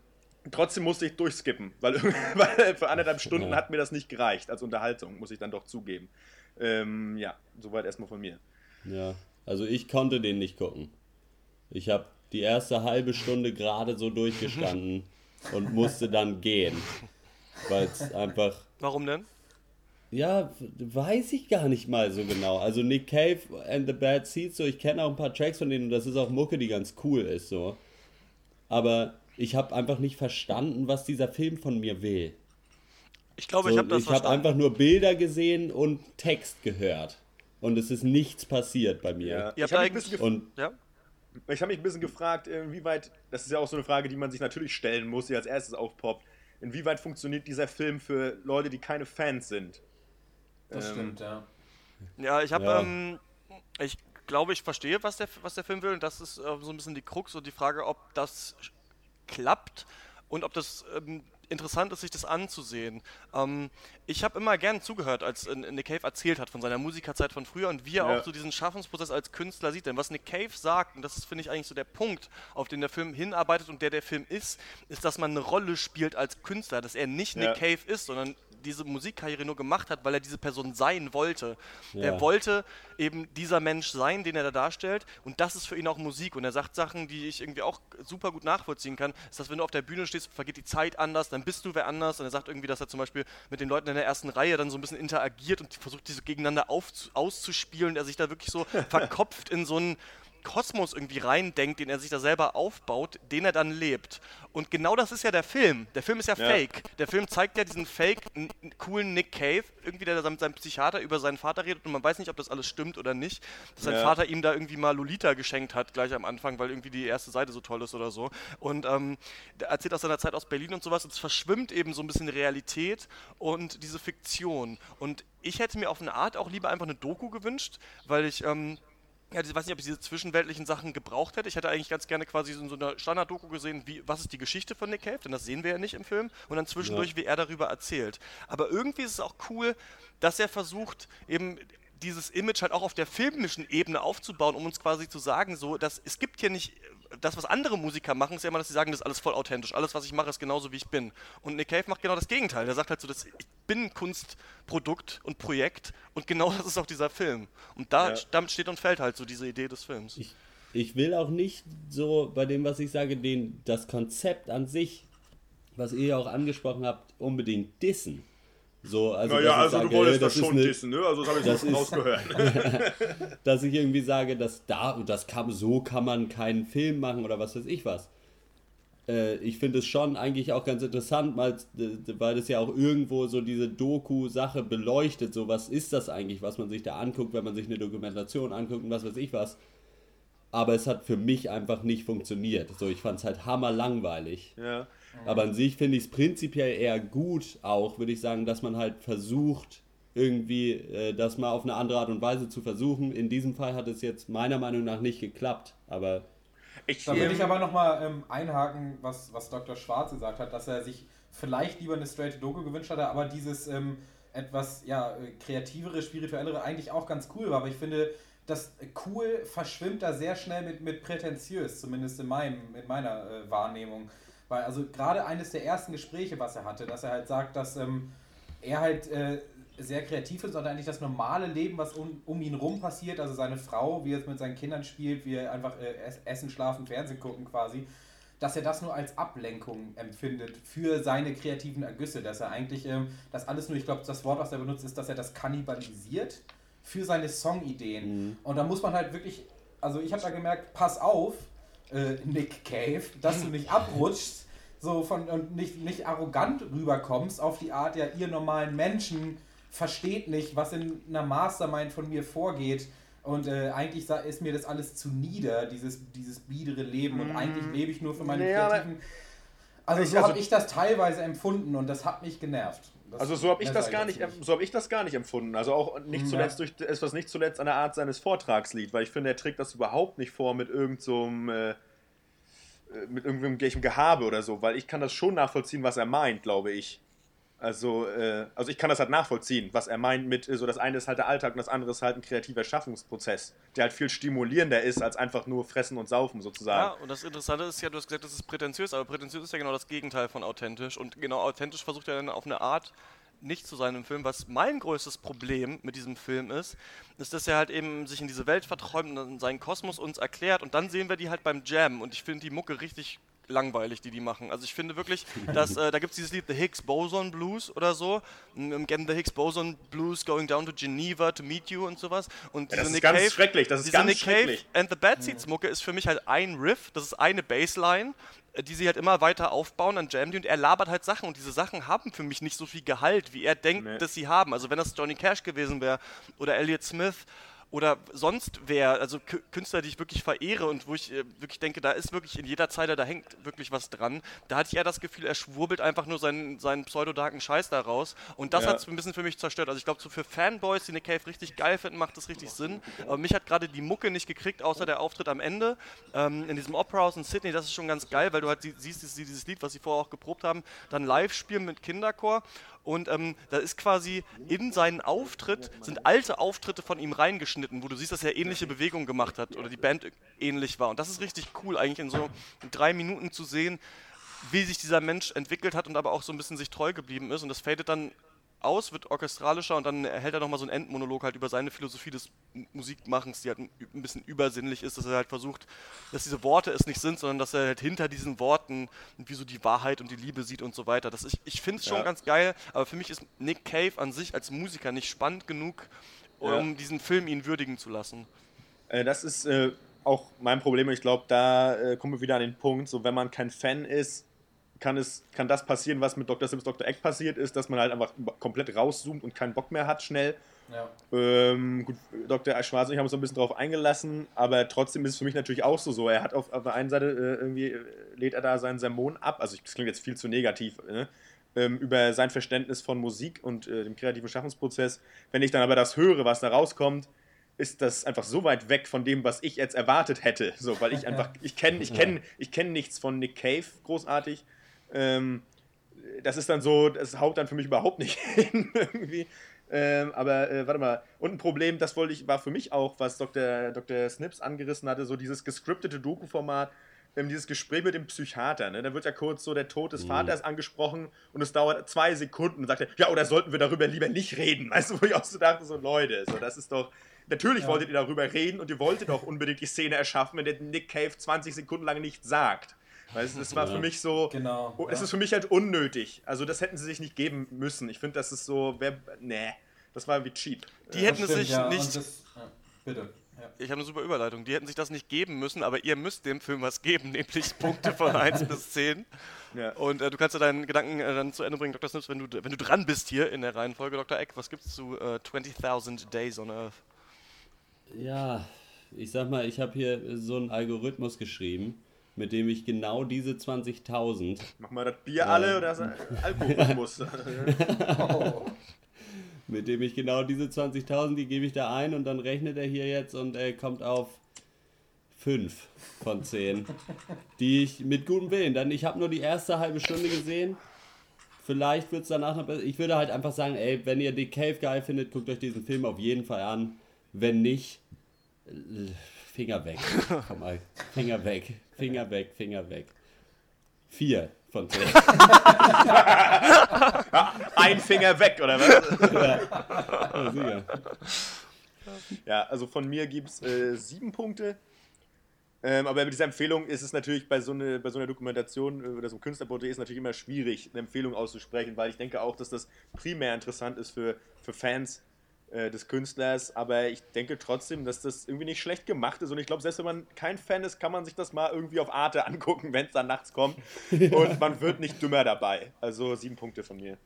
Trotzdem musste ich durchskippen, weil, weil für anderthalb Stunden Ja. hat mir das nicht gereicht als Unterhaltung, muss ich dann doch zugeben. Ähm, ja, soweit erstmal von mir. Ja, also ich konnte den nicht gucken. Ich habe die erste halbe Stunde gerade so durchgestanden und musste dann gehen. Weil es einfach, Warum denn? ja, weiß ich gar nicht mal so genau. Also Nick Cave and the Bad Seeds, so ich kenne auch ein paar Tracks von denen und das ist auch Mucke, die ganz cool ist, so. Aber ich habe einfach nicht verstanden, was dieser Film von mir will. Ich glaube, So, ich habe das ich habe einfach nur Bilder gesehen und Text gehört. Und es ist nichts passiert bei mir. Ja. Ihr Ich habt habe mich, ja? ich hab mich ein bisschen gefragt, inwieweit, das ist ja auch so eine Frage, die man sich natürlich stellen muss, die als erstes aufpoppt. Inwieweit funktioniert dieser Film für Leute, die keine Fans sind? Das Ähm, stimmt, ja. Ja, ich habe, Ja. ähm, ich glaube, ich verstehe, was der, was der Film will. Und das ist äh, so ein bisschen die Krux und die Frage, ob das klappt und ob das ähm, interessant ist, sich das anzusehen. Ähm, ich habe immer gern zugehört, als äh, Nick Cave erzählt hat von seiner Musikerzeit von früher und wie er Ja. auch so diesen Schaffensprozess als Künstler sieht. Denn was Nick Cave sagt, und das ist, finde ich, eigentlich so der Punkt, auf den der Film hinarbeitet und der der Film ist, ist, dass man eine Rolle spielt als Künstler, dass er nicht Ja. Nick Cave ist, sondern diese Musikkarriere nur gemacht hat, weil er diese Person sein wollte. Ja. Er wollte eben dieser Mensch sein, den er da darstellt. Und das ist für ihn auch Musik. Und er sagt Sachen, die ich irgendwie auch super gut nachvollziehen kann. Ist, dass wenn du auf der Bühne stehst, vergeht die Zeit anders, dann bist du wer anders. Und er sagt irgendwie, dass er zum Beispiel mit den Leuten in der ersten Reihe dann so ein bisschen interagiert und versucht, diese gegeneinander aufzu- auszuspielen. Und er sich da wirklich so verkopft in so einen Kosmos irgendwie reindenkt, den er sich da selber aufbaut, den er dann lebt. Und genau das ist ja der Film. Der Film ist ja, Ja. fake. Der Film zeigt ja diesen fake, coolen Nick Cave, irgendwie der da mit seinem Psychiater über seinen Vater redet und man weiß nicht, ob das alles stimmt oder nicht. Dass sein Ja. Vater ihm da irgendwie mal Lolita geschenkt hat, gleich am Anfang, weil irgendwie die erste Seite so toll ist oder so. Und ähm, der erzählt aus seiner Zeit aus Berlin und sowas und es verschwimmt eben so ein bisschen Realität und diese Fiktion. Und ich hätte mir auf eine Art auch lieber einfach eine Doku gewünscht, weil ich. Ähm, ja, ich weiß nicht, ob ich diese zwischenweltlichen Sachen gebraucht hätte. Ich hätte eigentlich ganz gerne quasi so in so einer Standard-Doku gesehen, wie, was ist die Geschichte von Nick Cave, denn das sehen wir ja nicht im Film. Und dann zwischendurch, wie er darüber erzählt. Aber irgendwie ist es auch cool, dass er versucht, eben dieses Image halt auch auf der filmischen Ebene aufzubauen, um uns quasi zu sagen, so, dass es gibt hier nicht das, was andere Musiker machen, ist ja immer, dass sie sagen, das ist alles voll authentisch. Alles, was ich mache, ist genauso, wie ich bin. Und Nick Cave macht genau das Gegenteil. Der sagt halt so, dass ich bin ein Kunstprodukt und Projekt und genau das ist auch dieser Film. Und da, Ja. damit steht und fällt halt so diese Idee des Films. ich, ich will auch nicht so bei dem, was ich sage, den, das Konzept an sich, was ihr ja auch angesprochen habt, unbedingt dissen. So, also, Naja, also sage, du wolltest äh, das, ist schon eine- dissen, ne? Also das habe ich das so rausgehört. dass ich irgendwie sage, dass da, das kann, so kann man keinen Film machen oder was weiß ich was. Äh, ich finde es schon eigentlich auch ganz interessant, weil, weil es ja auch irgendwo so diese Doku-Sache beleuchtet. So, was ist das eigentlich, was man sich da anguckt, wenn man sich eine Dokumentation anguckt und was weiß ich was. Aber es hat für mich einfach nicht funktioniert. So, ich fand es halt hammerlangweilig. ja. Aber an sich finde ich es prinzipiell eher gut, auch würde ich sagen, dass man halt versucht, irgendwie äh, das mal auf eine andere Art und Weise zu versuchen. In diesem Fall hat es jetzt meiner Meinung nach nicht geklappt, aber Ich, Da will ähm, ich aber nochmal ähm, einhaken, was, was Dr. Schwarz gesagt hat, dass er sich vielleicht lieber eine straight Doku gewünscht hatte, aber dieses ähm, etwas ja, äh, kreativere, spirituellere eigentlich auch ganz cool war. Aber ich finde, das cool verschwimmt da sehr schnell mit, mit prätentiös, zumindest in, meinem, in meiner äh, Wahrnehmung. Weil also gerade eines der ersten Gespräche, was er hatte, dass er halt sagt, dass ähm, er halt äh, sehr kreativ ist und eigentlich das normale Leben, was um, um ihn rum passiert, also seine Frau, wie er es mit seinen Kindern spielt, wie er einfach äh, ess- essen, schlafen, Fernsehen gucken quasi, dass er das nur als Ablenkung empfindet für seine kreativen Ergüsse, dass er eigentlich ähm, das alles nur, ich glaube, das Wort, was er benutzt, ist, dass er das kannibalisiert für seine Songideen. Und da muss man halt wirklich, also ich habe da gemerkt, pass auf, äh, Nick Cave, dass du nicht abrutschst so von und nicht, nicht arrogant rüberkommst auf die Art, ja, ihr normalen Menschen versteht nicht, was in einer Mastermind von mir vorgeht. Und äh, eigentlich ist mir das alles zu nieder, dieses, dieses biedere Leben. Und eigentlich lebe ich nur für meine aber- kreativen. Also Ich- so also- habe ich das teilweise empfunden und das hat mich genervt. Das- Also so habe ich das gar nicht, so habe ich das gar nicht empfunden. Also auch nicht Ja. zuletzt durch etwas nicht zuletzt an der Art seines Vortragslied, weil ich finde, er trägt das überhaupt nicht vor mit irgendeinem so äh, mit irgendwelchem Gehabe oder so, weil ich kann das schon nachvollziehen, was er meint, glaube ich. Also, äh, also ich kann das halt nachvollziehen, was er meint mit, äh, so das eine ist halt der Alltag und das andere ist halt ein kreativer Schaffungsprozess, der halt viel stimulierender ist, als einfach nur fressen und saufen Ja, sozusagen. und das Interessante ist ja, du hast gesagt, das ist prätentiös, aber prätentiös ist ja genau das Gegenteil von authentisch. Und genau authentisch versucht er dann auf eine Art nicht zu sein im Film. Was mein größtes Problem mit diesem Film ist, ist, dass er halt eben sich in diese Welt verträumt und seinen Kosmos uns erklärt und dann sehen wir die halt beim Jam und ich finde die Mucke richtig langweilig, die die machen. Also ich finde wirklich, dass äh, da gibt es dieses Lied The Higgs Boson Blues oder so. Again, The Higgs Boson Blues going down to Geneva to meet you und sowas. Und Ja, das ist ganz schrecklich, das ist diese ganz Nick Cave schrecklich. and the Bad Seeds Mucke ist für mich halt ein Riff, das ist eine Bassline, äh, die sie halt immer weiter aufbauen, jammen die und er labert halt Sachen und diese Sachen haben für mich nicht so viel Gehalt, wie er denkt, Nee. dass sie haben. Also wenn das Johnny Cash gewesen wäre oder Elliott Smith oder sonst wer, also Kü- Künstler, die ich wirklich verehre und wo ich äh, wirklich denke, da ist wirklich in jeder Zeile, da hängt wirklich was dran. Da hatte ich eher das Gefühl, er schwurbelt einfach nur seinen, seinen pseudodarken Scheiß da raus. Und das Ja. hat es ein bisschen für mich zerstört. Also ich glaube, so für Fanboys, die Nick Cave richtig geil finden, macht das richtig Sinn. Aber mich hat gerade die Mucke nicht gekriegt, außer der Auftritt am Ende ähm, in diesem Opera House in Sydney. Das ist schon ganz geil, weil du halt sie- siehst, dieses, dieses Lied, was sie vorher auch geprobt haben, dann live spielen mit Kinderchor. Und ähm, da ist quasi in seinen Auftritt, sind alte Auftritte von ihm reingeschnitten, wo du siehst, dass er ähnliche Bewegungen gemacht hat oder die Band ähnlich war. Und das ist richtig cool, eigentlich in so drei Minuten zu sehen, wie sich dieser Mensch entwickelt hat und aber auch so ein bisschen sich treu geblieben ist. Und das fadet dann aus, wird orchestralischer und dann hält er nochmal so einen Endmonolog halt über seine Philosophie des Musikmachens, die halt ein, ein bisschen übersinnlich ist, dass er halt versucht, dass diese Worte es nicht sind, sondern dass er halt hinter diesen Worten wie so die Wahrheit und die Liebe sieht und so weiter. Das ich ich finde es schon Ja. ganz geil, aber für mich ist Nick Cave an sich als Musiker nicht spannend genug, um Ja. diesen Film ihn würdigen zu lassen. Äh, das ist äh, auch mein Problem. Ich glaube, da äh, kommen wir wieder an den Punkt, so wenn man kein Fan ist, kann, es, kann das passieren, was mit Dr. Sims Dr. Egg passiert ist, dass man halt einfach komplett rauszoomt und keinen Bock mehr hat schnell. Ja. Ähm, gut, Dr. Schwarz und ich haben uns so ein bisschen drauf eingelassen, aber trotzdem ist es für mich natürlich auch so so. Er hat auf, auf der einen Seite äh, irgendwie, äh, lädt er da seinen Sermon ab, also ich- das klingt jetzt viel zu negativ, ne? ähm, über sein Verständnis von Musik und äh, dem kreativen Schaffensprozess. Wenn ich dann aber das höre, was da rauskommt, ist das einfach so weit weg von dem, was ich jetzt erwartet hätte. So, weil ich einfach, ich kenne ich kenn, ich kenn nichts von Nick Cave großartig. Ähm, das ist dann so, das haut dann für mich überhaupt nicht hin irgendwie. Ähm, aber äh, warte mal, und ein Problem, das wollte ich, war für mich auch, was Dr. Dr. Snips angerissen hatte, so dieses gescriptete Doku-Format, ähm, dieses Gespräch mit dem Psychiater, ne? Da wird ja kurz so der Tod des Vaters angesprochen und es dauert zwei Sekunden und sagt er, ja, oder sollten wir darüber lieber nicht reden? Weißt du, wo ich auch so dachte, so Leute, so, das ist doch. Natürlich wolltet ihr darüber reden und ihr wolltet auch unbedingt die Szene erschaffen, wenn der Nick Cave 20 Sekunden lang nichts sagt. Weißt du, das war für mich so. Genau, Oh, es ja. ist für mich halt unnötig. Also, das hätten sie sich nicht geben müssen. Ich finde, das ist so. Wer, nee, das war wie cheap. Die hätten es Stimmt, sich ja, und nicht Das, ja, bitte. Ja. Ich habe eine super Überleitung. Die hätten sich das nicht geben müssen, aber ihr müsst dem Film was geben, nämlich Punkte von 1 bis 10. Ja. Und äh, du kannst ja deinen Gedanken äh, dann zu Ende bringen, Dr. Snips, wenn du, wenn du dran bist hier in der Reihenfolge. Dr. Eck, was gibt's zu äh, 20.000 Days on Earth? Ja, ich sag mal, ich habe hier so einen Algorithmus geschrieben, mit dem ich genau diese 20.000 Machen wir das Bier alle oder das Alkoholismus? mit dem ich genau diese 20.000, die gebe ich da ein und dann rechnet er hier jetzt und er kommt auf 5 von 10, die ich mit gutem Willen, dann ich habe nur die erste halbe Stunde gesehen, vielleicht wird es danach noch besser, ich würde halt einfach sagen, ey, wenn ihr die Cave geil findet, guckt euch diesen Film auf jeden Fall an, wenn nicht, äh, Finger weg, komm mal, Finger weg, Finger weg, Finger weg. 4 von 10. Ein Finger weg, oder was? Ja, sicher. Ja, also von mir gibt es äh, sieben Punkte. Ähm, aber mit dieser Empfehlung ist es natürlich bei so, eine, bei so einer Dokumentation äh, oder so einem Künstlerporträt ist natürlich immer schwierig, eine Empfehlung auszusprechen, weil ich denke auch, dass das primär interessant ist für, für Fans äh, des Künstlers. Aber ich denke trotzdem, dass das irgendwie nicht schlecht gemacht ist. Und ich glaube, selbst wenn man kein Fan ist, kann man sich das mal irgendwie auf Arte angucken, wenn es dann nachts kommt. Und man wird nicht dümmer dabei. Also sieben Punkte von mir.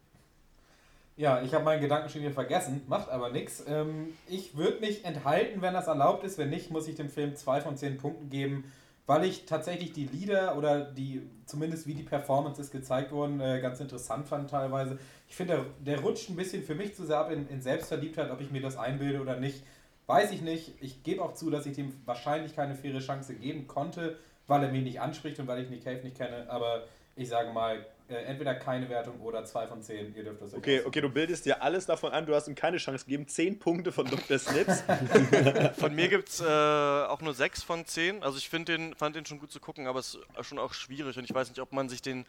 Ja, ich habe meinen Gedanken schon wieder vergessen, macht aber nichts. Ähm, ich würde mich enthalten, wenn das erlaubt ist. Wenn nicht, muss ich dem Film zwei von zehn Punkten geben, weil ich tatsächlich die Lieder oder die, zumindest wie die Performances gezeigt wurden, äh, ganz interessant fand teilweise. Ich finde, der, der rutscht ein bisschen für mich zu sehr ab in, in Selbstverliebtheit, ob ich mir das einbilde oder nicht. Weiß ich nicht. Ich gebe auch zu, dass ich dem wahrscheinlich keine faire Chance geben konnte, weil er mich nicht anspricht und weil ich Nick Cave nicht kenne. Aber ich sage mal, äh, entweder keine Wertung oder zwei von zehn. Ihr dürft das euch Okay, aussuchen. okay, du bildest dir alles davon an, du hast ihm keine Chance gegeben. Zehn Punkte von Dr. Snips. Von mir gibt es äh, auch nur 6 von 10. Also ich den, fand den schon gut zu gucken, aber es ist schon auch schwierig und ich weiß nicht, ob man sich den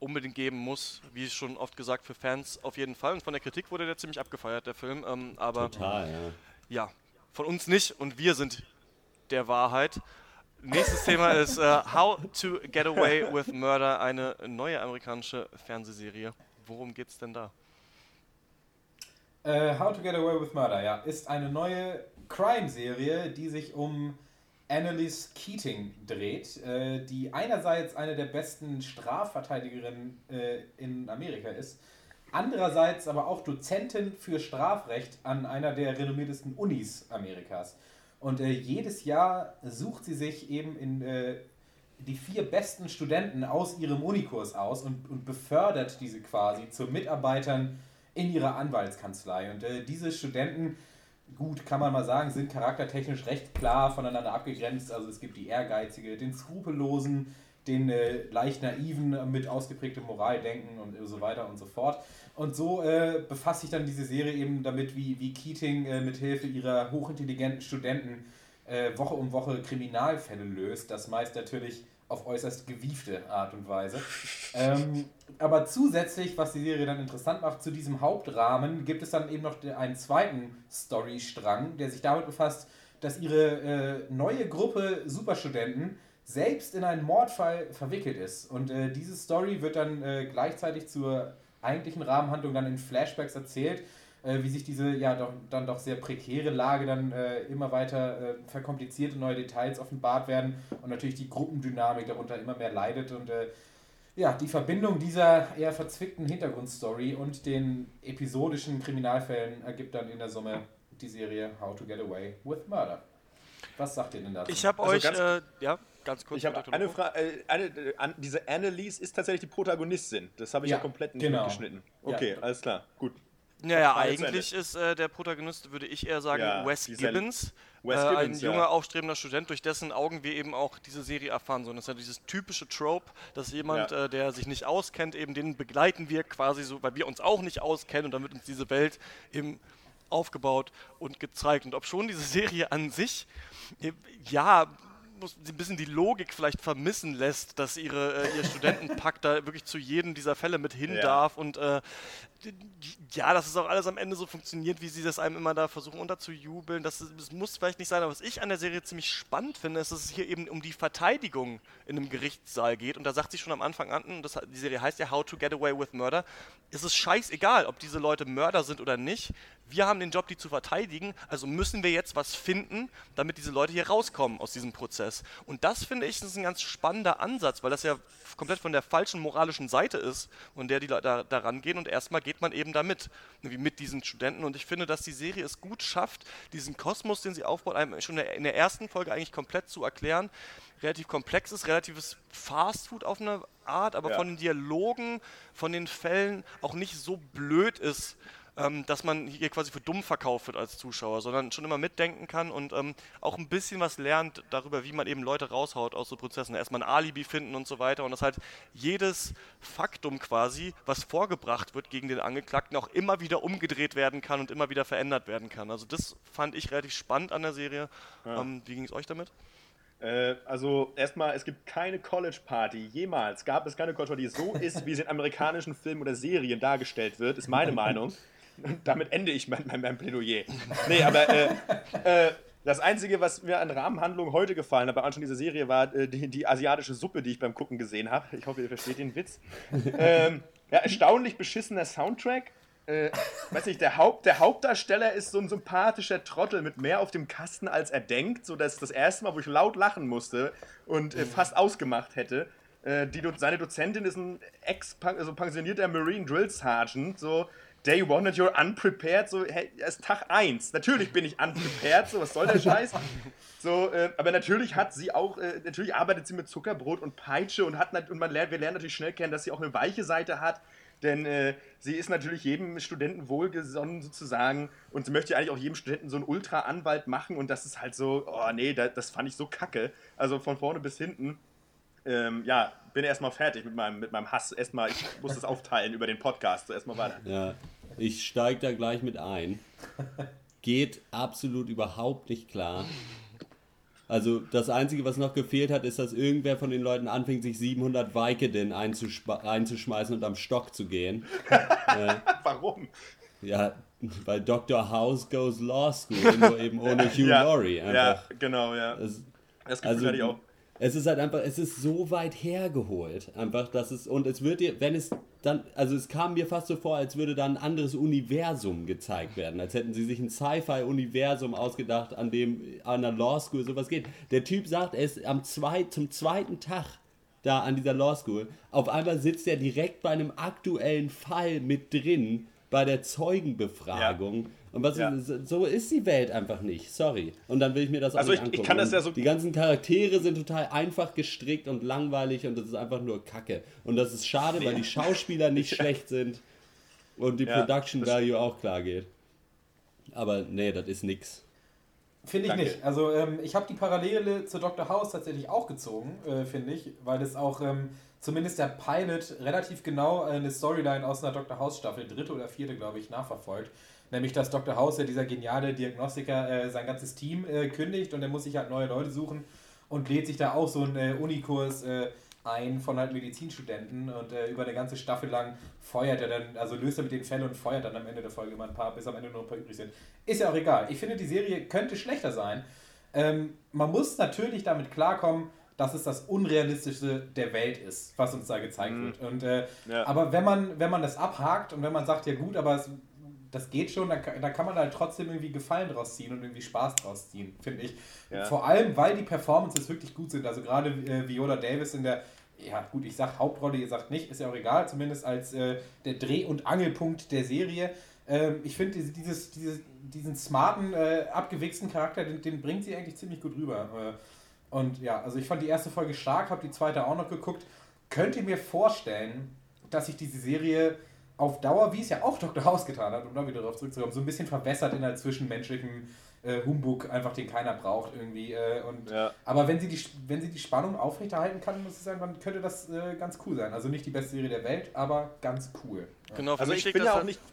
unbedingt geben muss. Wie schon oft gesagt, für Fans auf jeden Fall. Und von der Kritik wurde der ziemlich abgefeiert, der Film. Ähm, aber Total, ja. ja, von uns nicht und wir sind der Wahrheit. Nächstes Thema ist äh, How to Get Away with Murder, eine neue amerikanische Fernsehserie. Worum geht's denn da? Äh, How to Get Away with Murder, ja, ist eine neue Crime-Serie, die sich um Annalise Keating dreht, äh, die einerseits eine der besten Strafverteidigerinnen äh, in Amerika ist, andererseits aber auch Dozentin für Strafrecht an einer der renommiertesten Unis Amerikas. Und äh, jedes Jahr sucht sie sich eben in äh, die vier besten Studenten aus ihrem Unikurs aus und, und befördert diese quasi zu Mitarbeitern in ihrer Anwaltskanzlei. Und äh, diese Studenten, gut, kann man mal sagen, sind charaktertechnisch recht klar voneinander abgegrenzt. Also es gibt die Ehrgeizige, den Skrupellosen, den äh, leicht naiven mit ausgeprägtem Moraldenken und so weiter und so fort. Und so äh, befasst sich dann diese Serie eben damit, wie, wie Keating äh, mit Hilfe ihrer hochintelligenten Studenten äh, Woche um Woche Kriminalfälle löst. Das meist natürlich auf äußerst gewiefte Art und Weise. ähm, aber zusätzlich, was die Serie dann interessant macht, zu diesem Hauptrahmen gibt es dann eben noch einen zweiten Storystrang, der sich damit befasst, dass ihre äh, neue Gruppe Superstudenten selbst in einen Mordfall verwickelt ist. Und äh, diese Story wird dann äh, gleichzeitig zur eigentlichen Rahmenhandlung dann in Flashbacks erzählt, äh, wie sich diese ja doch, dann doch sehr prekäre Lage dann äh, immer weiter äh, verkompliziert und neue Details offenbart werden und natürlich die Gruppendynamik darunter immer mehr leidet und äh, ja, die Verbindung dieser eher verzwickten Hintergrundstory und den episodischen Kriminalfällen ergibt dann in der Summe die Serie How to Get Away with Murder. Was sagt ihr denn dazu? Ich habe Also euch, äh, ja, ganz kurz. Ich habe eine. Frage. Äh, eine, äh, an, diese Anneliese ist tatsächlich die Protagonistin. Das habe ich ja, Ja, genau. mitgeschnitten. Ja. Okay, alles klar. Gut. Ja, ja, zu eigentlich ist äh, der Protagonist, würde ich eher sagen, Ja, Wes Gibbons. Wes äh, Gibbons, ein ja. junger, aufstrebender Student, durch dessen Augen wir eben auch diese Serie erfahren. So, das ist ja dieses typische Trope, dass jemand, Ja. äh, der sich nicht auskennt, eben den begleiten wir quasi so, weil wir uns auch nicht auskennen und dann wird uns diese Welt eben aufgebaut und gezeigt. Und ob schon diese Serie an sich, äh, ja, muss ein bisschen die Logik vielleicht vermissen lässt, dass ihre, äh, ihr Studentenpakt da wirklich zu jedem dieser Fälle mit hin Ja. darf und äh, ja, dass es auch alles am Ende so funktioniert, wie sie das einem immer da versuchen unterzujubeln. Das, ist- das muss vielleicht nicht sein, aber was ich an der Serie ziemlich spannend finde, ist, dass es hier eben um die Verteidigung in einem Gerichtssaal geht. Und da sagt sie schon am Anfang an, das, die Serie heißt ja How to Get Away with Murder, ist es scheißegal, ob diese Leute Mörder sind oder nicht. Wir haben den Job, die zu verteidigen, also müssen wir jetzt was finden, damit diese Leute hier rauskommen aus diesem Prozess. Und das finde ich ist ein ganz spannender Ansatz, weil das ja komplett von der falschen moralischen Seite ist, von der die Leute da, da rangehen. Und erstmal geht man eben damit, wie mit diesen Studenten. Und ich finde, dass die Serie es gut schafft, diesen Kosmos, den sie aufbaut, einem schon in der- ersten Folge eigentlich komplett zu erklären. Relativ komplex ist, relatives Fastfood auf eine Art, aber Ja. von den Dialogen, von den Fällen auch nicht so blöd ist, ähm, dass man hier quasi für dumm verkauft wird als Zuschauer, sondern schon immer mitdenken kann und ähm, auch ein bisschen was lernt darüber, wie man eben Leute raushaut aus so Prozessen. Erstmal ein Alibi finden und so weiter und dass halt jedes Faktum quasi, was vorgebracht wird gegen den Angeklagten, auch immer wieder umgedreht werden kann und immer wieder verändert werden kann. Also das fand ich relativ spannend an der Serie. Ähm, wie ging es euch damit? Äh, also erstmal, es gibt keine College Party. Jemals gab es keine College Party, die so ist, wie sie in amerikanischen Filmen oder Serien dargestellt wird, ist meine Meinung. Damit ende ich mein, mein, mein Plädoyer. Nee, aber äh, äh, das Einzige, was mir an Rahmenhandlung heute gefallen hat bei Anschauen dieser Serie, war äh, die, die asiatische Suppe, die ich beim Gucken gesehen habe. Ich hoffe, ihr versteht den Witz. ähm, ja, erstaunlich beschissener Soundtrack. Äh, weiß nicht, der, Haupt, der Hauptdarsteller ist so ein sympathischer Trottel mit mehr auf dem Kasten, als er denkt. So, das erste Mal, wo ich laut lachen musste und äh, fast ausgemacht hätte. Äh, die, seine Dozentin ist ein ex-pensionierter pensionierter Marine Drill Sergeant. So, Day one and you're unprepared. So, hey, ist Tag 1. Natürlich bin ich unprepared. So, was soll der Scheiß? So, äh, aber natürlich hat sie auch, äh, natürlich arbeitet sie mit Zuckerbrot und Peitsche und hat und man lernt, wir lernen natürlich schnell kennen, dass sie auch eine weiche Seite hat, denn äh, sie ist natürlich jedem Studenten wohlgesonnen sozusagen und sie möchte eigentlich auch jedem Studenten so einen Ultra-Anwalt machen und das ist halt so, oh nee, da, das fand ich so kacke. Also von vorne bis hinten. Ähm, ja, bin erstmal fertig mit meinem, mit meinem Hass. Erstmal, ich muss das aufteilen über den Podcast. So, erstmal weiter. Ja, ich steige da gleich mit ein. Geht absolut überhaupt nicht klar. Also das Einzige, was noch gefehlt hat, ist, dass irgendwer von den Leuten anfängt, sich 700 Vicodin einzuschma- einzuschmeißen und am Stock zu gehen. Warum? Ja, weil Dr. House goes Law School, nur eben ohne Hugh ja, Laurie. ja, Einfach. genau, ja. Das, Das Gefühl also, hatte ich auch. Es ist halt einfach, es ist so weit hergeholt. Einfach, dass es, und es wird dir, wenn es dann, also es kam mir fast so vor, als würde dann ein anderes Universum gezeigt werden. Als hätten sie sich ein Sci-Fi-Universum ausgedacht, an dem an der Law School sowas geht. Der Typ sagt, er ist am zwei, zum zweiten Tag da an dieser Law School. Auf einmal sitzt er direkt bei einem aktuellen Fall mit drin, bei der Zeugenbefragung. Und was Ja. ist, so ist die Welt einfach nicht. Sorry. Und dann will ich mir das auch Also nicht ich- ich angucken. kann das ja so- Die ganzen Charaktere sind total einfach gestrickt und langweilig und das ist einfach nur Kacke. Und das ist schade, weil die Schauspieler nicht schlecht sind und die Ja, Production Value auch klar geht. Aber nee, das ist nix. Finde ich Danke. nicht. Also ähm, ich habe die Parallele zu Dr. House tatsächlich auch gezogen, äh, finde ich, weil es auch ähm, zumindest der Pilot relativ genau eine Storyline aus einer Dr. House Staffel, dritte oder vierte, glaube ich, nachverfolgt. Nämlich, dass Dr. House, ja dieser geniale Diagnostiker, äh, sein ganzes Team äh, kündigt und er muss sich halt neue Leute suchen und lädt sich da auch so einen äh, Unikurs äh, ein von halt Medizinstudenten und äh, über eine ganze Staffel lang feuert er dann, also löst er mit den Fällen und feuert dann am Ende der Folge immer ein paar, bis am Ende nur ein paar übrig sind. Ist ja auch egal. Ich finde, die Serie könnte schlechter sein. Ähm, man muss natürlich damit klarkommen, dass es das Unrealistischste der Welt ist, was uns da gezeigt wird. Und, äh, Ja. Aber wenn man, wenn man das abhakt und wenn man sagt, ja gut, aber es, das geht schon, kann- dann kann man halt trotzdem irgendwie Gefallen draus ziehen und irgendwie Spaß draus ziehen, finde ich. Ja. Vor allem, weil die Performances wirklich gut sind. Also gerade äh, Viola Davis in der, ja gut, ich sag Hauptrolle, ihr sagt nicht, ist ja auch egal, zumindest als äh, der Dreh- und Angelpunkt der Serie. Ähm, ich finde diese, dieses, dieses, diesen smarten, äh, abgewichsten Charakter, den, den bringt sie eigentlich ziemlich gut rüber. Äh, und ja, also ich fand die erste Folge stark, habe die zweite auch noch geguckt. Könnt ihr mir vorstellen, dass sich diese Serie auf Dauer, wie es ja auch Dr. House getan hat, um da wieder darauf zurückzukommen, so ein bisschen verwässert in einer zwischenmenschlichen äh, Humbug, einfach den keiner braucht irgendwie. Äh, und, Ja. Aber wenn sie, die, wenn sie die Spannung aufrechterhalten kann, muss ich sagen, dann könnte das äh, ganz cool sein. Also nicht die beste Serie der Welt, aber ganz cool. Ja. Genau, für Also mich ich bin das ja auch nicht.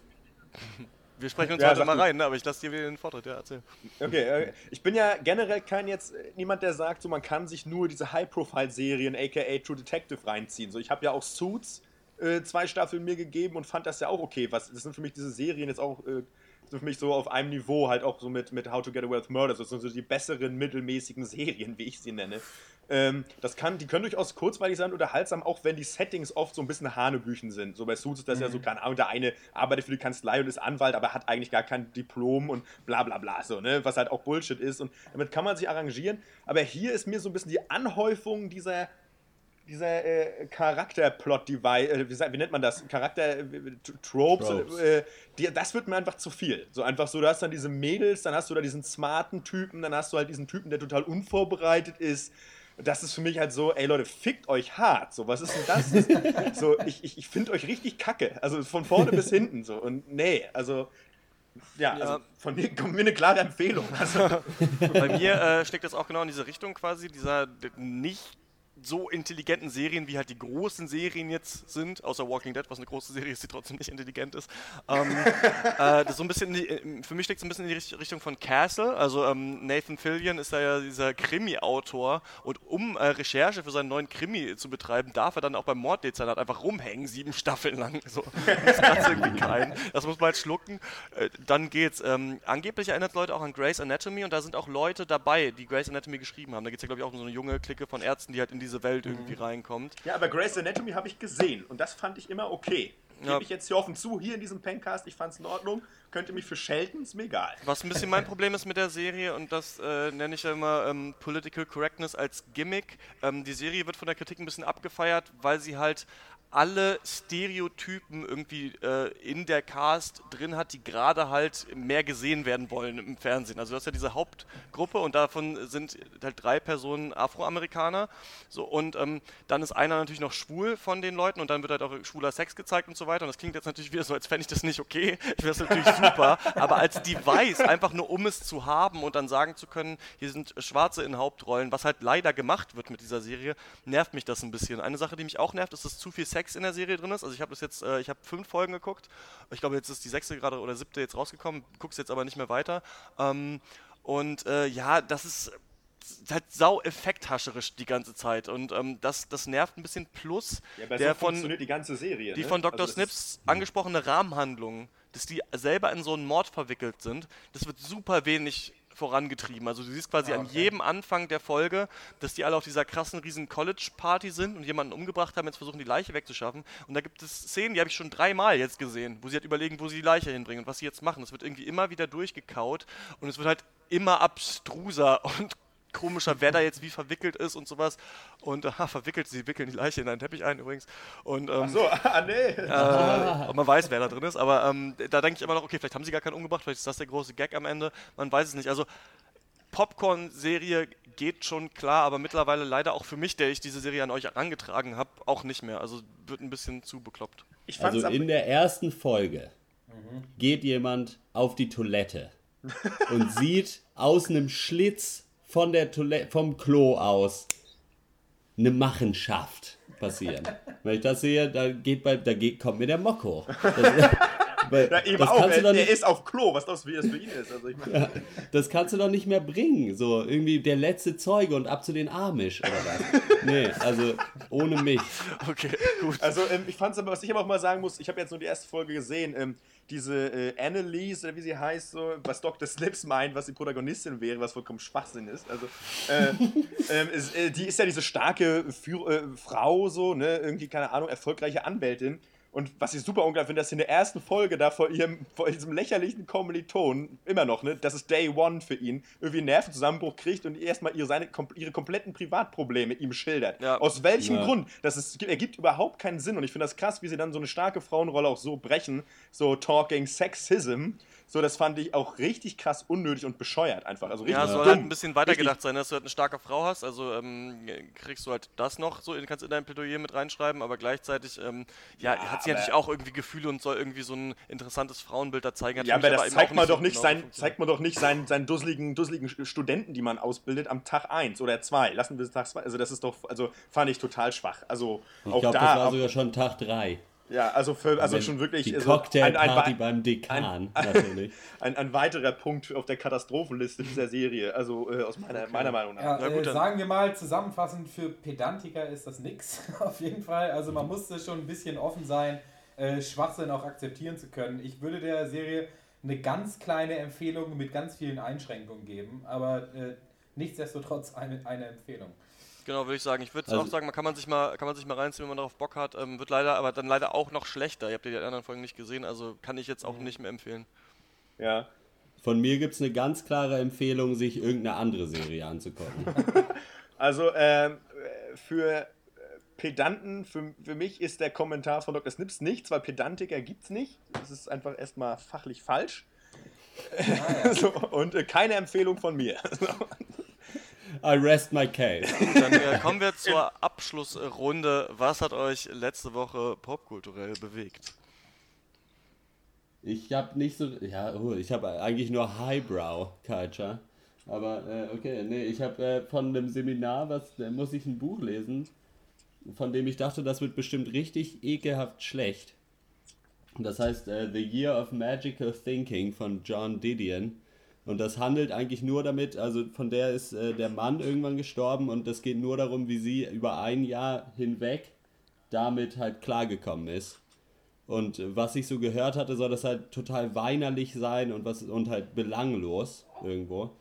Wir sprechen uns Ja, heute mal rein, ne? aber ich lasse dir wieder den Vortritt. Ja, erzähl. Okay, äh, ich bin ja generell kein jetzt äh, niemand, der sagt, so man kann sich nur diese High-Profile-Serien, aka True Detective, reinziehen. So, ich habe ja auch Suits äh, zwei Staffeln mir gegeben und fand das ja auch okay. Was, das sind für mich diese Serien jetzt auch äh, für mich so auf einem Niveau, halt auch so mit, mit How to Get Away with Murder. Das sind so die besseren, mittelmäßigen Serien, wie ich sie nenne. Ähm, das kann, die können durchaus kurzweilig sein, unterhaltsam, auch wenn die Settings oft so ein bisschen Hanebüchen sind. So bei Suits ist das ja so, keine Ahnung, der eine arbeitet für die Kanzlei und ist Anwalt, aber hat eigentlich gar kein Diplom und bla bla bla, so, ne? Was halt auch Bullshit ist. Und damit kann man sich arrangieren. Aber hier ist mir so ein bisschen die Anhäufung dieser dieser äh, Charakterplot, die äh, wie, wie nennt man das? Charakter äh, Tropes. Äh, die, das wird mir einfach zu viel. So einfach so, du hast dann diese Mädels, dann hast du da diesen smarten Typen, dann hast du halt diesen Typen, der total unvorbereitet ist. Das ist für mich halt so, ey Leute, fickt euch hart. So, was ist denn das? so, ich, ich, ich finde euch richtig kacke. Also von vorne bis hinten so. Und nee, also. Ja, Ja. Also von mir kommt mir eine klare Empfehlung. Also, Bei mir äh, schlägt das auch genau in diese Richtung quasi, dieser nicht so intelligenten Serien, wie halt die großen Serien jetzt sind, außer Walking Dead, was eine große Serie ist, die trotzdem nicht intelligent ist. Ähm, äh, das so ein bisschen, die, äh, für mich steckt es ein bisschen in die Richt- Richtung von Castle. Also ähm, Nathan Fillion ist da ja dieser Krimi-Autor und um äh, Recherche für seinen neuen Krimi zu betreiben, darf er dann auch beim Morddezernat einfach rumhängen, sieben Staffeln lang. So, das kann irgendwie keinen. Das muss man halt schlucken. Äh, dann geht's. Ähm, angeblich erinnert Leute auch an Grey's Anatomy und da sind auch Leute dabei, die Grey's Anatomy geschrieben haben. Da geht es ja, glaube ich, auch um so eine junge Clique von Ärzten, die halt in diese Welt irgendwie reinkommt. Ja, aber Grey's Anatomy habe ich gesehen und das fand ich immer okay. Gebe Ja. ich jetzt hier offen zu, hier in diesem Pencast, ich fand es in Ordnung. Könnt ihr mich für schelten, ist mir egal. Was ein bisschen mein Problem ist mit der Serie, und das äh, nenne ich ja immer ähm, Political Correctness als Gimmick. Ähm, die Serie wird von der Kritik ein bisschen abgefeiert, weil sie halt alle Stereotypen irgendwie äh, in der Cast drin hat, die gerade halt mehr gesehen werden wollen im Fernsehen. Also du hast ja diese Hauptgruppe und davon sind halt drei Personen Afroamerikaner. So, und ähm, dann ist einer natürlich noch schwul von den Leuten und dann wird halt auch schwuler Sex gezeigt und so weiter. Und das klingt jetzt natürlich wieder so, als fände ich das nicht okay. Ich wäre es natürlich super. Aber als Device, einfach nur um es zu haben und dann sagen zu können, hier sind Schwarze in Hauptrollen, was halt leider gemacht wird mit dieser Serie, nervt mich das ein bisschen. Eine Sache, die mich auch nervt, ist, dass zu viel Sex in der Serie drin ist. Also ich habe das jetzt, äh, ich habe fünf Folgen geguckt. Ich glaube, jetzt ist die sechste gerade oder siebte jetzt rausgekommen. Guck's jetzt aber nicht mehr weiter. Ähm, und äh, ja, das ist halt sau effekthascherisch die ganze Zeit und ähm, das, das nervt ein bisschen plus Ja, aber der so von funktioniert die ganze Serie. die ne? von Dr. Also Snips angesprochene Rahmenhandlung, dass die selber in so einen Mord verwickelt sind, das wird super wenig vorangetrieben. Also du siehst quasi Ah, an okay. jedem Anfang der Folge, dass die alle auf dieser krassen riesen College-Party sind und jemanden umgebracht haben, jetzt versuchen die Leiche wegzuschaffen. Und da gibt es Szenen, die habe ich schon dreimal jetzt gesehen, wo sie halt überlegen, wo sie die Leiche hinbringen und was sie jetzt machen. Es wird irgendwie immer wieder durchgekaut und es wird halt immer abstruser und komischer, wer da jetzt wie verwickelt ist und sowas. Und aha, verwickelt, sie wickeln die Leiche in einen Teppich ein übrigens. Und ähm, So, ah, nee. äh, und man weiß, wer da drin ist, aber ähm, da denke ich immer noch, okay, vielleicht haben sie gar keinen umgebracht, vielleicht ist das der große Gag am Ende, man weiß es nicht. Also Popcorn-Serie geht schon klar, aber mittlerweile leider auch für mich, der ich diese Serie an euch herangetragen habe, auch nicht mehr. Also wird ein bisschen zu bekloppt. Ich fand's Also in der ersten Folge geht jemand auf die Toilette und sieht aus einem Schlitz von der Toilette, vom Klo aus eine Machenschaft passieren. Wenn ich das sehe, da geht bei, da geht, kommt mir der Mock hoch. Das, weil, ja, eben das auch. kannst du Er, doch der nicht, ist auf Klo. Was das für ihn ist? Also ich meine, das kannst du doch nicht mehr bringen. So irgendwie der letzte Zeuge und ab zu den Amish oder was. Nee, also ohne mich. Okay, gut. Also ähm, ich fand's aber, was ich aber auch mal sagen muss, ich habe jetzt nur die erste Folge gesehen, ähm, diese äh, Annalise, oder wie sie heißt, so, was Dr. Slips meint, was die Protagonistin wäre, was vollkommen Schwachsinn ist. Also, äh, ähm, ist, äh, die ist ja diese starke Führ äh, Frau, so, ne, irgendwie, keine Ahnung, erfolgreiche Anwältin. Und was ich super unglaublich finde, dass sie in der ersten Folge da vor ihrem, vor diesem lächerlichen Kommiliton, immer noch, ne, das ist Day One für ihn, irgendwie einen Nervenzusammenbruch kriegt und erstmal ihre, seine, ihre kompletten Privatprobleme ihm schildert. Ja. Aus welchem Ja. Grund? Das ist, ergibt überhaupt keinen Sinn und ich finde das krass, wie sie dann so eine starke Frauenrolle auch so brechen, so Talking Sexism. So, das fand ich auch richtig krass unnötig und bescheuert einfach. Also richtig Ja, soll dumm. halt ein bisschen weitergedacht sein, dass du halt eine starke Frau hast. Also ähm, kriegst du halt das noch so, kannst in dein Plädoyer mit reinschreiben, aber gleichzeitig ähm, ja, hat sie aber- natürlich auch irgendwie Gefühle und soll irgendwie so ein interessantes Frauenbild da zeigen. Hat Ja, aber das eben zeigt man so doch nicht, genau sein, zeigt man doch nicht seinen, seinen dusseligen, dusseligen Studenten, die man ausbildet, am Tag 1 oder 2. Lassen wir es Tag 2. Also das ist doch, also fand ich total schwach. Also Ich auch glaube, da, das war sogar schon Tag 3. ja, also für, also schon wirklich Die also Cocktailparty ein, beim Dekan, natürlich. ein, ein weiterer Punkt auf der Katastrophenliste dieser Serie, also äh, aus meiner, meiner Meinung nach. Ja, Na gut, äh, sagen wir mal zusammenfassend, für Pedantiker ist das nix, auf jeden Fall. Also man musste schon ein bisschen offen sein, äh, Schwachsinn auch akzeptieren zu können. Ich würde der Serie eine ganz kleine Empfehlung mit ganz vielen Einschränkungen geben, aber äh, nichtsdestotrotz eine, eine Empfehlung. Genau, würde ich sagen. Ich würde Also- auch sagen, man kann man sich mal, kann man sich mal reinziehen, wenn man darauf Bock hat. Ähm, wird leider, aber dann leider auch noch schlechter. Ihr habt ja die anderen Folgen nicht gesehen, also kann ich jetzt auch Mhm. nicht mehr empfehlen. Ja. Von mir gibt es eine ganz klare Empfehlung, sich irgendeine andere Serie anzugucken. Also ähm, äh, für äh, Pedanten, für, für mich ist der Kommentar von Dr. Snips nichts, weil Pedantiker gibt's nicht. Das ist einfach erstmal fachlich falsch. so, und äh, keine Empfehlung von mir. I rest my case. Dann äh, kommen wir zur Abschlussrunde. Was hat euch letzte Woche popkulturell bewegt? Ich habe nicht so, ja, oh, ich habe eigentlich nur Highbrow Culture. Aber äh, okay, nee, ich habe äh, von einem Seminar, was muss ich ein Buch lesen, von dem ich dachte, das wird bestimmt richtig ekelhaft schlecht. Das heißt äh, The Year of Magical Thinking von John Didion. Und das handelt eigentlich nur damit, also von der ist äh, der Mann irgendwann gestorben und das geht nur darum, wie sie über ein Jahr hinweg damit halt klargekommen ist. Und äh, was ich so gehört hatte, soll das halt total weinerlich sein und was und halt belanglos irgendwo.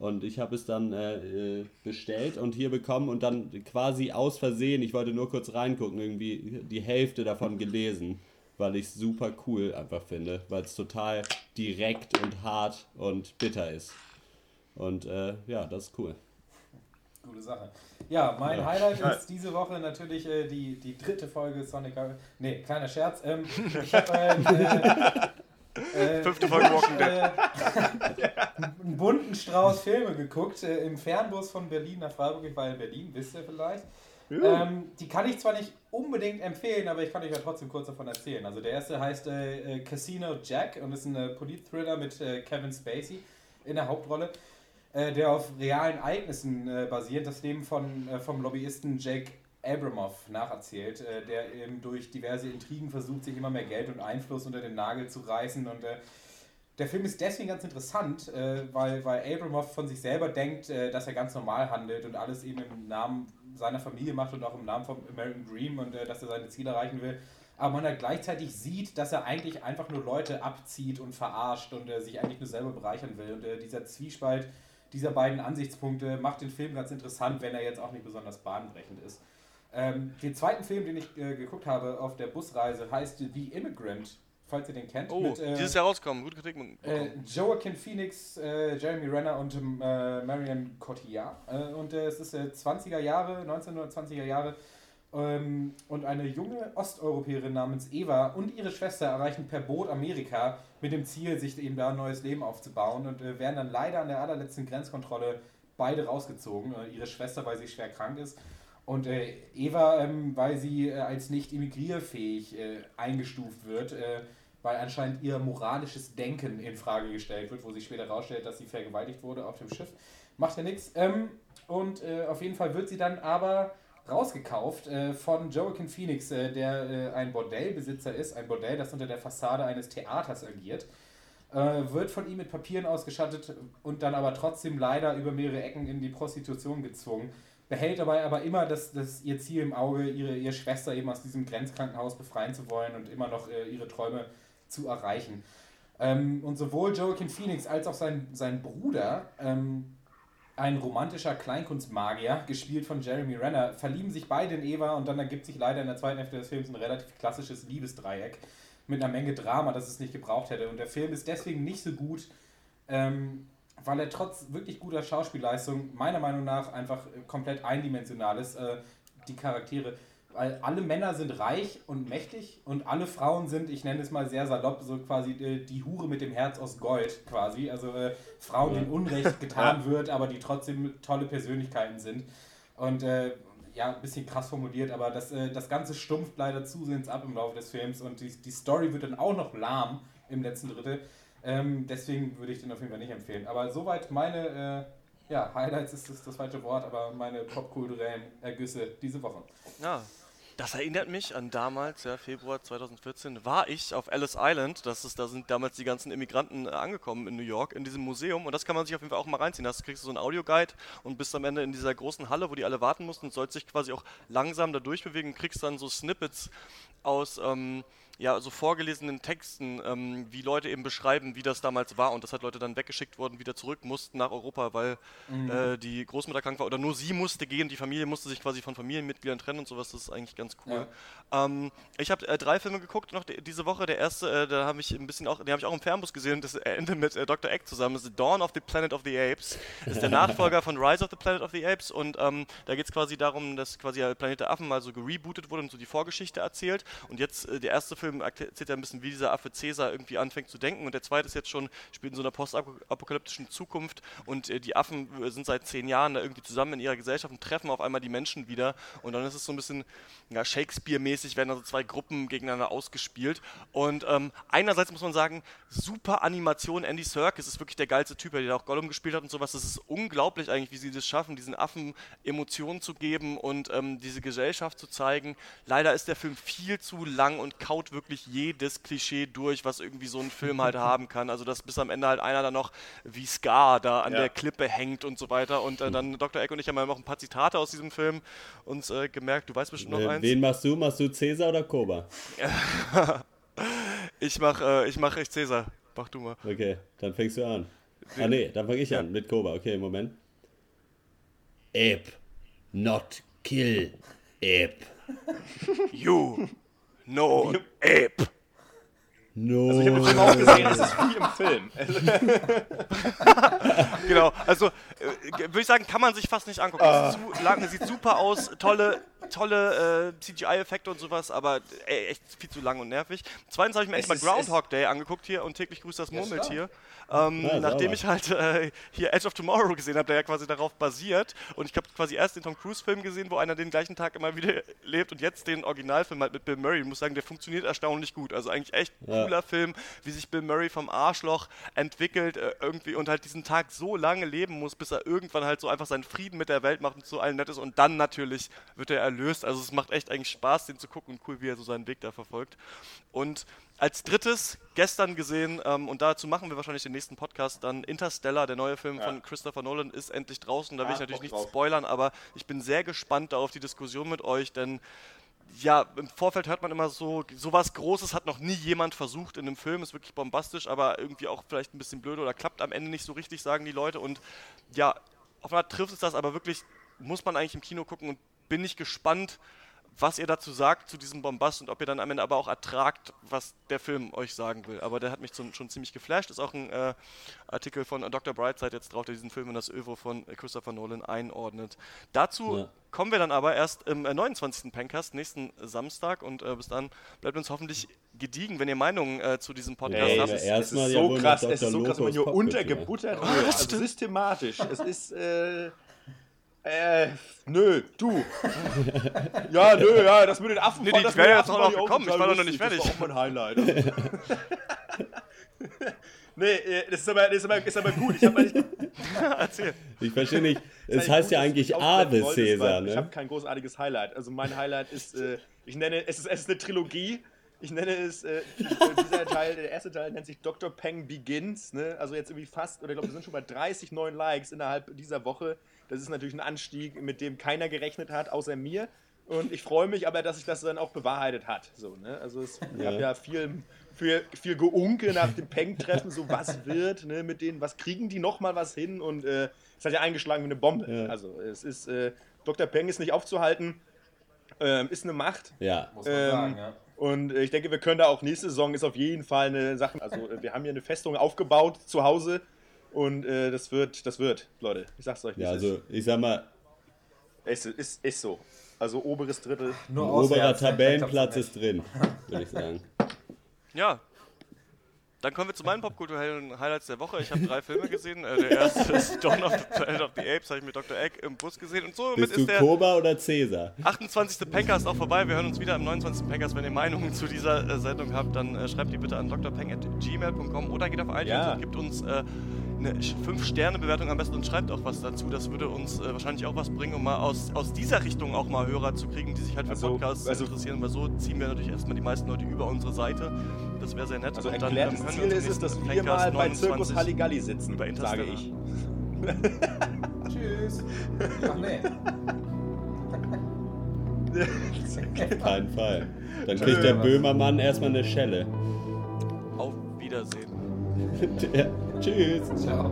Und ich habe es dann äh, äh, bestellt und hier bekommen und dann quasi aus Versehen, ich wollte nur kurz reingucken, irgendwie die Hälfte davon gelesen, weil ich es super cool einfach finde, weil es total direkt und hart und bitter ist. Und äh, ja, das ist cool. Gute Sache. Ja, mein Ja. Highlight Ja. ist diese Woche natürlich äh, die, die dritte Folge Sonic. Ne, kleiner Scherz. Ähm, ich habe äh, äh, Fünfte Folge Walking Dead. äh, einen bunten Strauß Filme geguckt äh, im Fernbus von Berlin nach Freiburg. Ich war in Berlin, wisst ihr vielleicht. Ähm, die kann ich zwar nicht unbedingt empfehlen, aber ich kann euch ja trotzdem kurz davon erzählen. Also der erste heißt äh, äh, Casino Jack und ist ein äh, Polit-Thriller mit äh, Kevin Spacey in der Hauptrolle, äh, der auf realen Ereignissen äh, basiert. Das Leben von, vom Lobbyisten Jake Abramoff nacherzählt, äh, der eben durch diverse Intrigen versucht, sich immer mehr Geld und Einfluss unter den Nagel zu reißen und der Film ist deswegen ganz interessant, äh, weil, weil Abramoff von sich selber denkt, äh, dass er ganz normal handelt und alles eben im Namen seiner Familie macht und auch im Namen vom American Dream und äh, dass er seine Ziele erreichen will. aber man halt gleichzeitig sieht, dass er eigentlich einfach nur Leute abzieht und verarscht und äh, sich eigentlich nur selber bereichern will. Und äh, dieser Zwiespalt dieser beiden Ansichtspunkte macht den Film ganz interessant, wenn er jetzt auch nicht besonders bahnbrechend ist. Ähm, den zweiten Film, den ich äh, geguckt habe auf der Busreise, heißt The Immigrant, falls ihr den kennt. Oh, mit, äh, dieses Jahr rauskommen, gute Kritik. äh, Joaquin Phoenix, äh, Jeremy Renner und ähm, äh, Marion Cotillard. Äh, und äh, es ist äh, 20er Jahre, 1920er Jahre. Ähm, und eine junge Osteuropäerin namens Eva und ihre Schwester erreichen per Boot Amerika mit dem Ziel, sich eben da ein neues Leben aufzubauen und werden dann leider an der allerletzten Grenzkontrolle beide rausgezogen. Ihre Schwester, weil sie schwer krank ist. Und äh, Eva, ähm, weil sie äh, als nicht emigrierfähig äh, eingestuft wird, weil anscheinend ihr moralisches Denken in Frage gestellt wird, wo sich später herausstellt, dass sie vergewaltigt wurde auf dem Schiff. Macht ja nichts. Ähm, und äh, auf jeden Fall wird sie dann aber rausgekauft äh, von Joaquin Phoenix, äh, der äh, ein Bordellbesitzer ist, ein Bordell, das unter der Fassade eines Theaters agiert. Äh, wird von ihm mit Papieren ausgestattet und dann aber trotzdem leider über mehrere Ecken in die Prostitution gezwungen. Behält dabei aber immer das, das ihr Ziel im Auge, ihre, ihre Schwester eben aus diesem Grenzkrankenhaus befreien zu wollen und immer noch äh, ihre Träume zu erreichen. Ähm, und sowohl Joaquin Phoenix als auch sein, sein Bruder, ähm, ein romantischer Kleinkunstmagier, gespielt von Jeremy Renner, verlieben sich beide in Eva und dann ergibt sich leider in der zweiten Hälfte des Films ein relativ klassisches Liebesdreieck mit einer Menge Drama, das es nicht gebraucht hätte. Und der Film ist deswegen nicht so gut, ähm, weil er trotz wirklich guter Schauspielleistung meiner Meinung nach einfach äh, komplett eindimensional ist. Äh, die Charaktere, weil alle Männer sind reich und mächtig und alle Frauen sind, ich nenne es mal sehr salopp, so quasi äh, die Hure mit dem Herz aus Gold quasi. Also äh, Frauen, denen Unrecht getan wird, aber die trotzdem tolle Persönlichkeiten sind. Und äh, ja, ein bisschen krass formuliert, aber das, äh, das Ganze stumpft leider zusehends ab im Laufe des Films und die, die Story wird dann auch noch lahm im letzten Drittel. Ähm, deswegen würde ich den auf jeden Fall nicht empfehlen. Aber soweit meine, äh, ja, Highlights ist das, das falsche Wort, aber meine popkulturellen Ergüsse diese Woche. Ja. Das erinnert mich an damals, ja, Februar 2014, war ich auf Ellis Island. Das ist, da sind damals die ganzen Immigranten äh, angekommen in New York, in diesem Museum. Und das kann man sich auf jeden Fall auch mal reinziehen. Da kriegst du so einen Audioguide und bist am Ende in dieser großen Halle, wo die alle warten mussten und sollst dich quasi auch langsam da durchbewegen. Kriegst dann so Snippets aus, ähm, ja, so vorgelesenen Texten, ähm, wie Leute eben beschreiben, wie das damals war. Und dass halt Leute dann weggeschickt wurden, wieder zurück mussten nach Europa, weil äh, die Großmutter krank war. Oder nur sie musste gehen, die Familie musste sich quasi von Familienmitgliedern trennen und sowas, das ist eigentlich ganz cool. Ähm, ich habe äh, drei Filme geguckt noch die, diese Woche. Der erste, äh, da habe ich ein bisschen auch, den habe ich auch im Fernbus gesehen, das endet mit äh, Dr. Egg zusammen, das ist Dawn of the Planet of the Apes. Das ist der Nachfolger von Rise of the Planet of the Apes. Und ähm, da geht es quasi darum, dass quasi der Planet der Affen mal so gerebootet wurde und so die Vorgeschichte erzählt. Und jetzt äh, der erste Film erzählt ja ein bisschen, wie dieser Affe Cäsar irgendwie anfängt zu denken. Und der zweite ist jetzt schon, spielt in so einer postapokalyptischen Zukunft. Und äh, die Affen äh, sind seit zehn Jahren da irgendwie zusammen in ihrer Gesellschaft und treffen auf einmal die Menschen wieder. Und dann ist es so ein bisschen ja, Shakespeare-mäßig, werden also zwei Gruppen gegeneinander ausgespielt. Und ähm, einerseits muss man sagen, super Animation, Andy Serkis ist wirklich der geilste Typ, der auch Gollum gespielt hat und sowas, das ist unglaublich eigentlich, wie sie das schaffen, diesen Affen Emotionen zu geben und ähm, diese Gesellschaft zu zeigen. Leider ist der Film viel zu lang und kaut wirklich jedes Klischee durch, was irgendwie so ein Film halt haben kann. Also dass bis am Ende halt einer dann noch wie Scar da an Ja. der Klippe hängt und so weiter. Und äh, dann Dr. Eck und ich haben ja noch ein paar Zitate aus diesem Film uns äh, gemerkt. Du weißt bestimmt noch Äh, eins. wen machst du? Machst du Cäsar oder Koba? Ich mach, äh, ich mach echt Cäsar. Mach du mal. Okay, dann fängst du an. Ah nee, dann fange ich an mit Koba. Okay, Moment. Ape, not kill. Ape. You, no, Ape. No. Also ich habe den Film auch gesehen, es ist wie im Film. Genau, also äh, würde ich sagen, kann man sich fast nicht angucken. Es ist zu lang, es sieht super aus, tolle, tolle äh, CGI-Effekte und sowas, aber ey, echt viel zu lang und nervig. Zweitens habe ich mir echt mal Groundhog Day angeguckt hier und täglich grüßt das Murmeltier. Ähm, Ja, nachdem sauber. ich halt äh, hier Edge of Tomorrow gesehen habe, der ja quasi darauf basiert. Und ich habe quasi erst den Tom Cruise-Film gesehen, wo einer den gleichen Tag immer wieder lebt und jetzt den Originalfilm halt mit Bill Murray. Ich muss sagen, der funktioniert erstaunlich gut. Also eigentlich echt Ja. cooler Film, wie sich Bill Murray vom Arschloch entwickelt äh, irgendwie und halt diesen Tag so lange leben muss, bis er irgendwann halt so einfach seinen Frieden mit der Welt macht und zu allen nett ist und dann natürlich wird er erlöst. Also es macht echt eigentlich Spaß, den zu gucken und cool, wie er so seinen Weg da verfolgt. Und als drittes, gestern gesehen, ähm, und dazu machen wir wahrscheinlich den nächsten Podcast, dann Interstellar, der neue Film Ja. von Christopher Nolan, ist endlich draußen. Da will Ah, ich natürlich nicht drauf. spoilern, aber ich bin sehr gespannt da auf die Diskussion mit euch, denn ja, im Vorfeld hört man immer so, sowas Großes hat noch nie jemand versucht in einem Film, ist wirklich bombastisch, aber irgendwie auch vielleicht ein bisschen blöd oder klappt am Ende nicht so richtig, sagen die Leute. Und ja, auf eine Art trifft es das, aber wirklich muss man eigentlich im Kino gucken und bin ich gespannt, was ihr dazu sagt, zu diesem Bombast und ob ihr dann am Ende aber auch ertragt, was der Film euch sagen will. Aber der hat mich zum, schon ziemlich geflasht. Ist auch ein äh, Artikel von Dr. Brightside jetzt drauf, der diesen Film in das Övo von Christopher Nolan einordnet. Dazu Ja. kommen wir dann aber erst im äh, 29. Pencast, nächsten Samstag. Und äh, bis dann bleibt uns hoffentlich gediegen, wenn ihr Meinungen äh, zu diesem Podcast Ey, habt. es Erstmal ist so krass, es ist so krass, wenn man hier untergebuttert wird. Also systematisch. Es ist, äh, nö, du. ja, nö, ja, das mit den Affen. Nee, die das wäre jetzt auch noch ich gekommen, ich war noch nicht fertig. Das war auch mein Highlight. nee, äh, das ist aber, das ist aber, ist aber gut. Ich habe nicht. Erzähl. Ich verstehe nicht. Es heißt gut, ja eigentlich Ave Cäsar, weil Ich habe ne? kein großartiges Highlight. Also mein Highlight ist, äh, ich nenne, es ist, es ist eine Trilogie. Ich nenne es, äh, dieser Teil, der erste Teil nennt sich Dr. Peng Begins. Ne? Also jetzt irgendwie fast, oder ich glaube, wir sind schon bei 30 neuen Likes innerhalb dieser Woche. Das ist natürlich ein Anstieg, mit dem keiner gerechnet hat, außer mir. Und ich freue mich aber, dass sich das dann auch bewahrheitet hat. So, ne? Also es Ja. gab ja viel, viel, viel Geunke nach dem Peng-Treffen, so was wird ne, mit denen, was kriegen die nochmal was hin und äh, es hat ja eingeschlagen wie eine Bombe. Ja. Also es ist, äh, Dr. Peng ist nicht aufzuhalten, ähm, ist eine Macht. Ja. Muss man Ähm, sagen, ja. Und äh, ich denke, wir können da auch nächste Saison ist auf jeden Fall eine Sache. Also äh, wir haben hier eine Festung aufgebaut zu Hause und äh, das wird, das wird, Leute. Ich sag's euch. wie Ja, also ich sag mal, ist. ist, ist, so. Also oberes Drittel. Nur oberer Tabellenplatz ist drin, würde ich sagen. Ja. Dann kommen wir zu meinen popkulturellen Highlights der Woche. Ich habe drei Filme gesehen. Äh, der erste ist Dawn of the Planet of the Apes, habe ich mit Dr. Egg im Bus gesehen. Und somit Bist du ist der Koba oder Cäsar? 28. Pencast auch vorbei. Wir hören uns wieder am 29. Pencast. Wenn ihr Meinungen zu dieser äh, Sendung habt, dann äh, schreibt die bitte an drpeng.gmail.com oder geht auf iTunes Ja. und gibt uns äh, eine 5-Sterne-Bewertung am besten und schreibt auch was dazu. Das würde uns äh, wahrscheinlich auch was bringen, um mal aus, aus dieser Richtung auch mal Hörer zu kriegen, die sich halt für Also- Podcasts also- interessieren, weil so ziehen wir natürlich erstmal die meisten Leute über unsere Seite. Das wäre sehr nett. Also Und dann, erklärtes ähm, hören wir Ziel ist es, dass nächsten wir Pencast mal bei Zirkus 29 Halligalli sitzen, über sage ich. Tschüss. Ach nee. Kein Fall. Dann kriegt der Böhmermann erstmal eine Schelle. Auf Wiedersehen. ja, tschüss. Ciao.